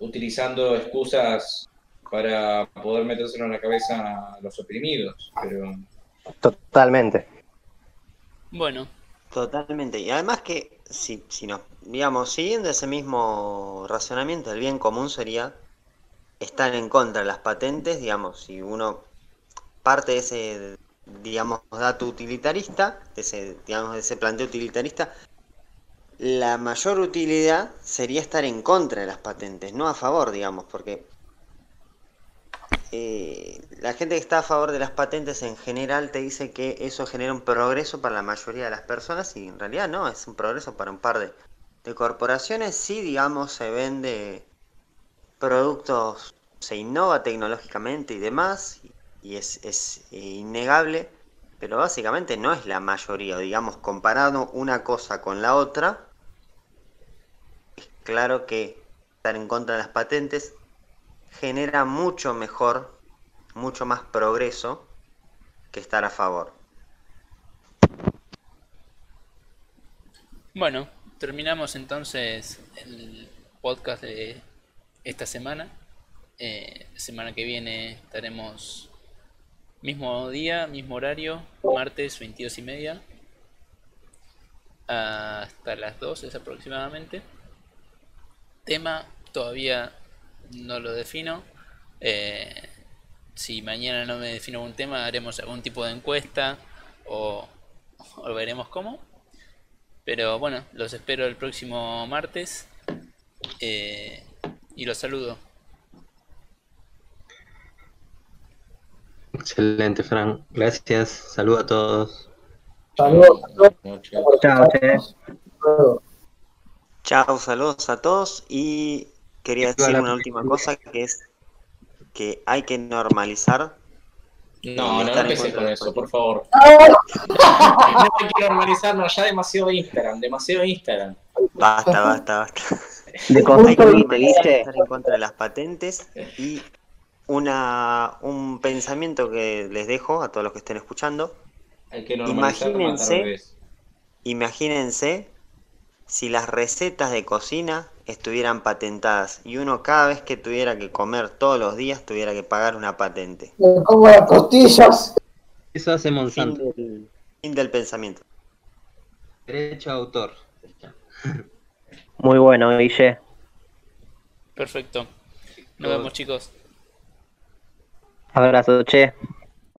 utilizando excusas para poder metérselo en la cabeza a los oprimidos. Pero... Totalmente. Bueno. Totalmente. Y además que, si, si nos, digamos, siguiendo ese mismo razonamiento, el bien común sería estar en contra de las patentes, digamos, si uno parte de ese, digamos, dato utilitarista, de ese, digamos, de ese planteo utilitarista, la mayor utilidad sería estar en contra de las patentes, no a favor, digamos, porque eh, la gente que está a favor de las patentes en general te dice que eso genera un progreso para la mayoría de las personas y en realidad no, es un progreso para un par de, de corporaciones. Sí, digamos, se vende productos, se innova tecnológicamente y demás, y es, es innegable, pero básicamente no es la mayoría, digamos, comparando una cosa con la otra, es claro que estar en contra de las patentes genera mucho mejor, mucho más progreso que estar a favor. Bueno, terminamos entonces el podcast de esta semana. Eh, semana que viene estaremos mismo día, mismo horario, martes 22 y media, hasta las 12 aproximadamente. Tema todavía no lo defino. Eh, si mañana no me defino un tema, haremos algún tipo de encuesta o, o veremos cómo. Pero bueno, los espero el próximo martes eh, y los saludo. Excelente, Fran. Gracias. Saludos a todos. Saludos. Chao, saludos a todos y quería decir una última cosa que es que hay que normalizar No, no en empecé con eso, por favor. No hay que normalizarnos ya demasiado Instagram, demasiado Instagram. Basta, basta, basta. De Hay que normalizar en contra de las patentes y una, un pensamiento que les dejo a todos los que estén escuchando. Hay que normalizar Imagínense-. Imagínense si las recetas de cocina estuvieran patentadas y uno cada vez que tuviera que comer todos los días tuviera que pagar una patente. Me como las costillas. Eso hace Fin Monsanto. del, fin del pensamiento. Derecho a autor. Muy bueno, Guille. Perfecto. Nos vemos chicos. Abrazo, che.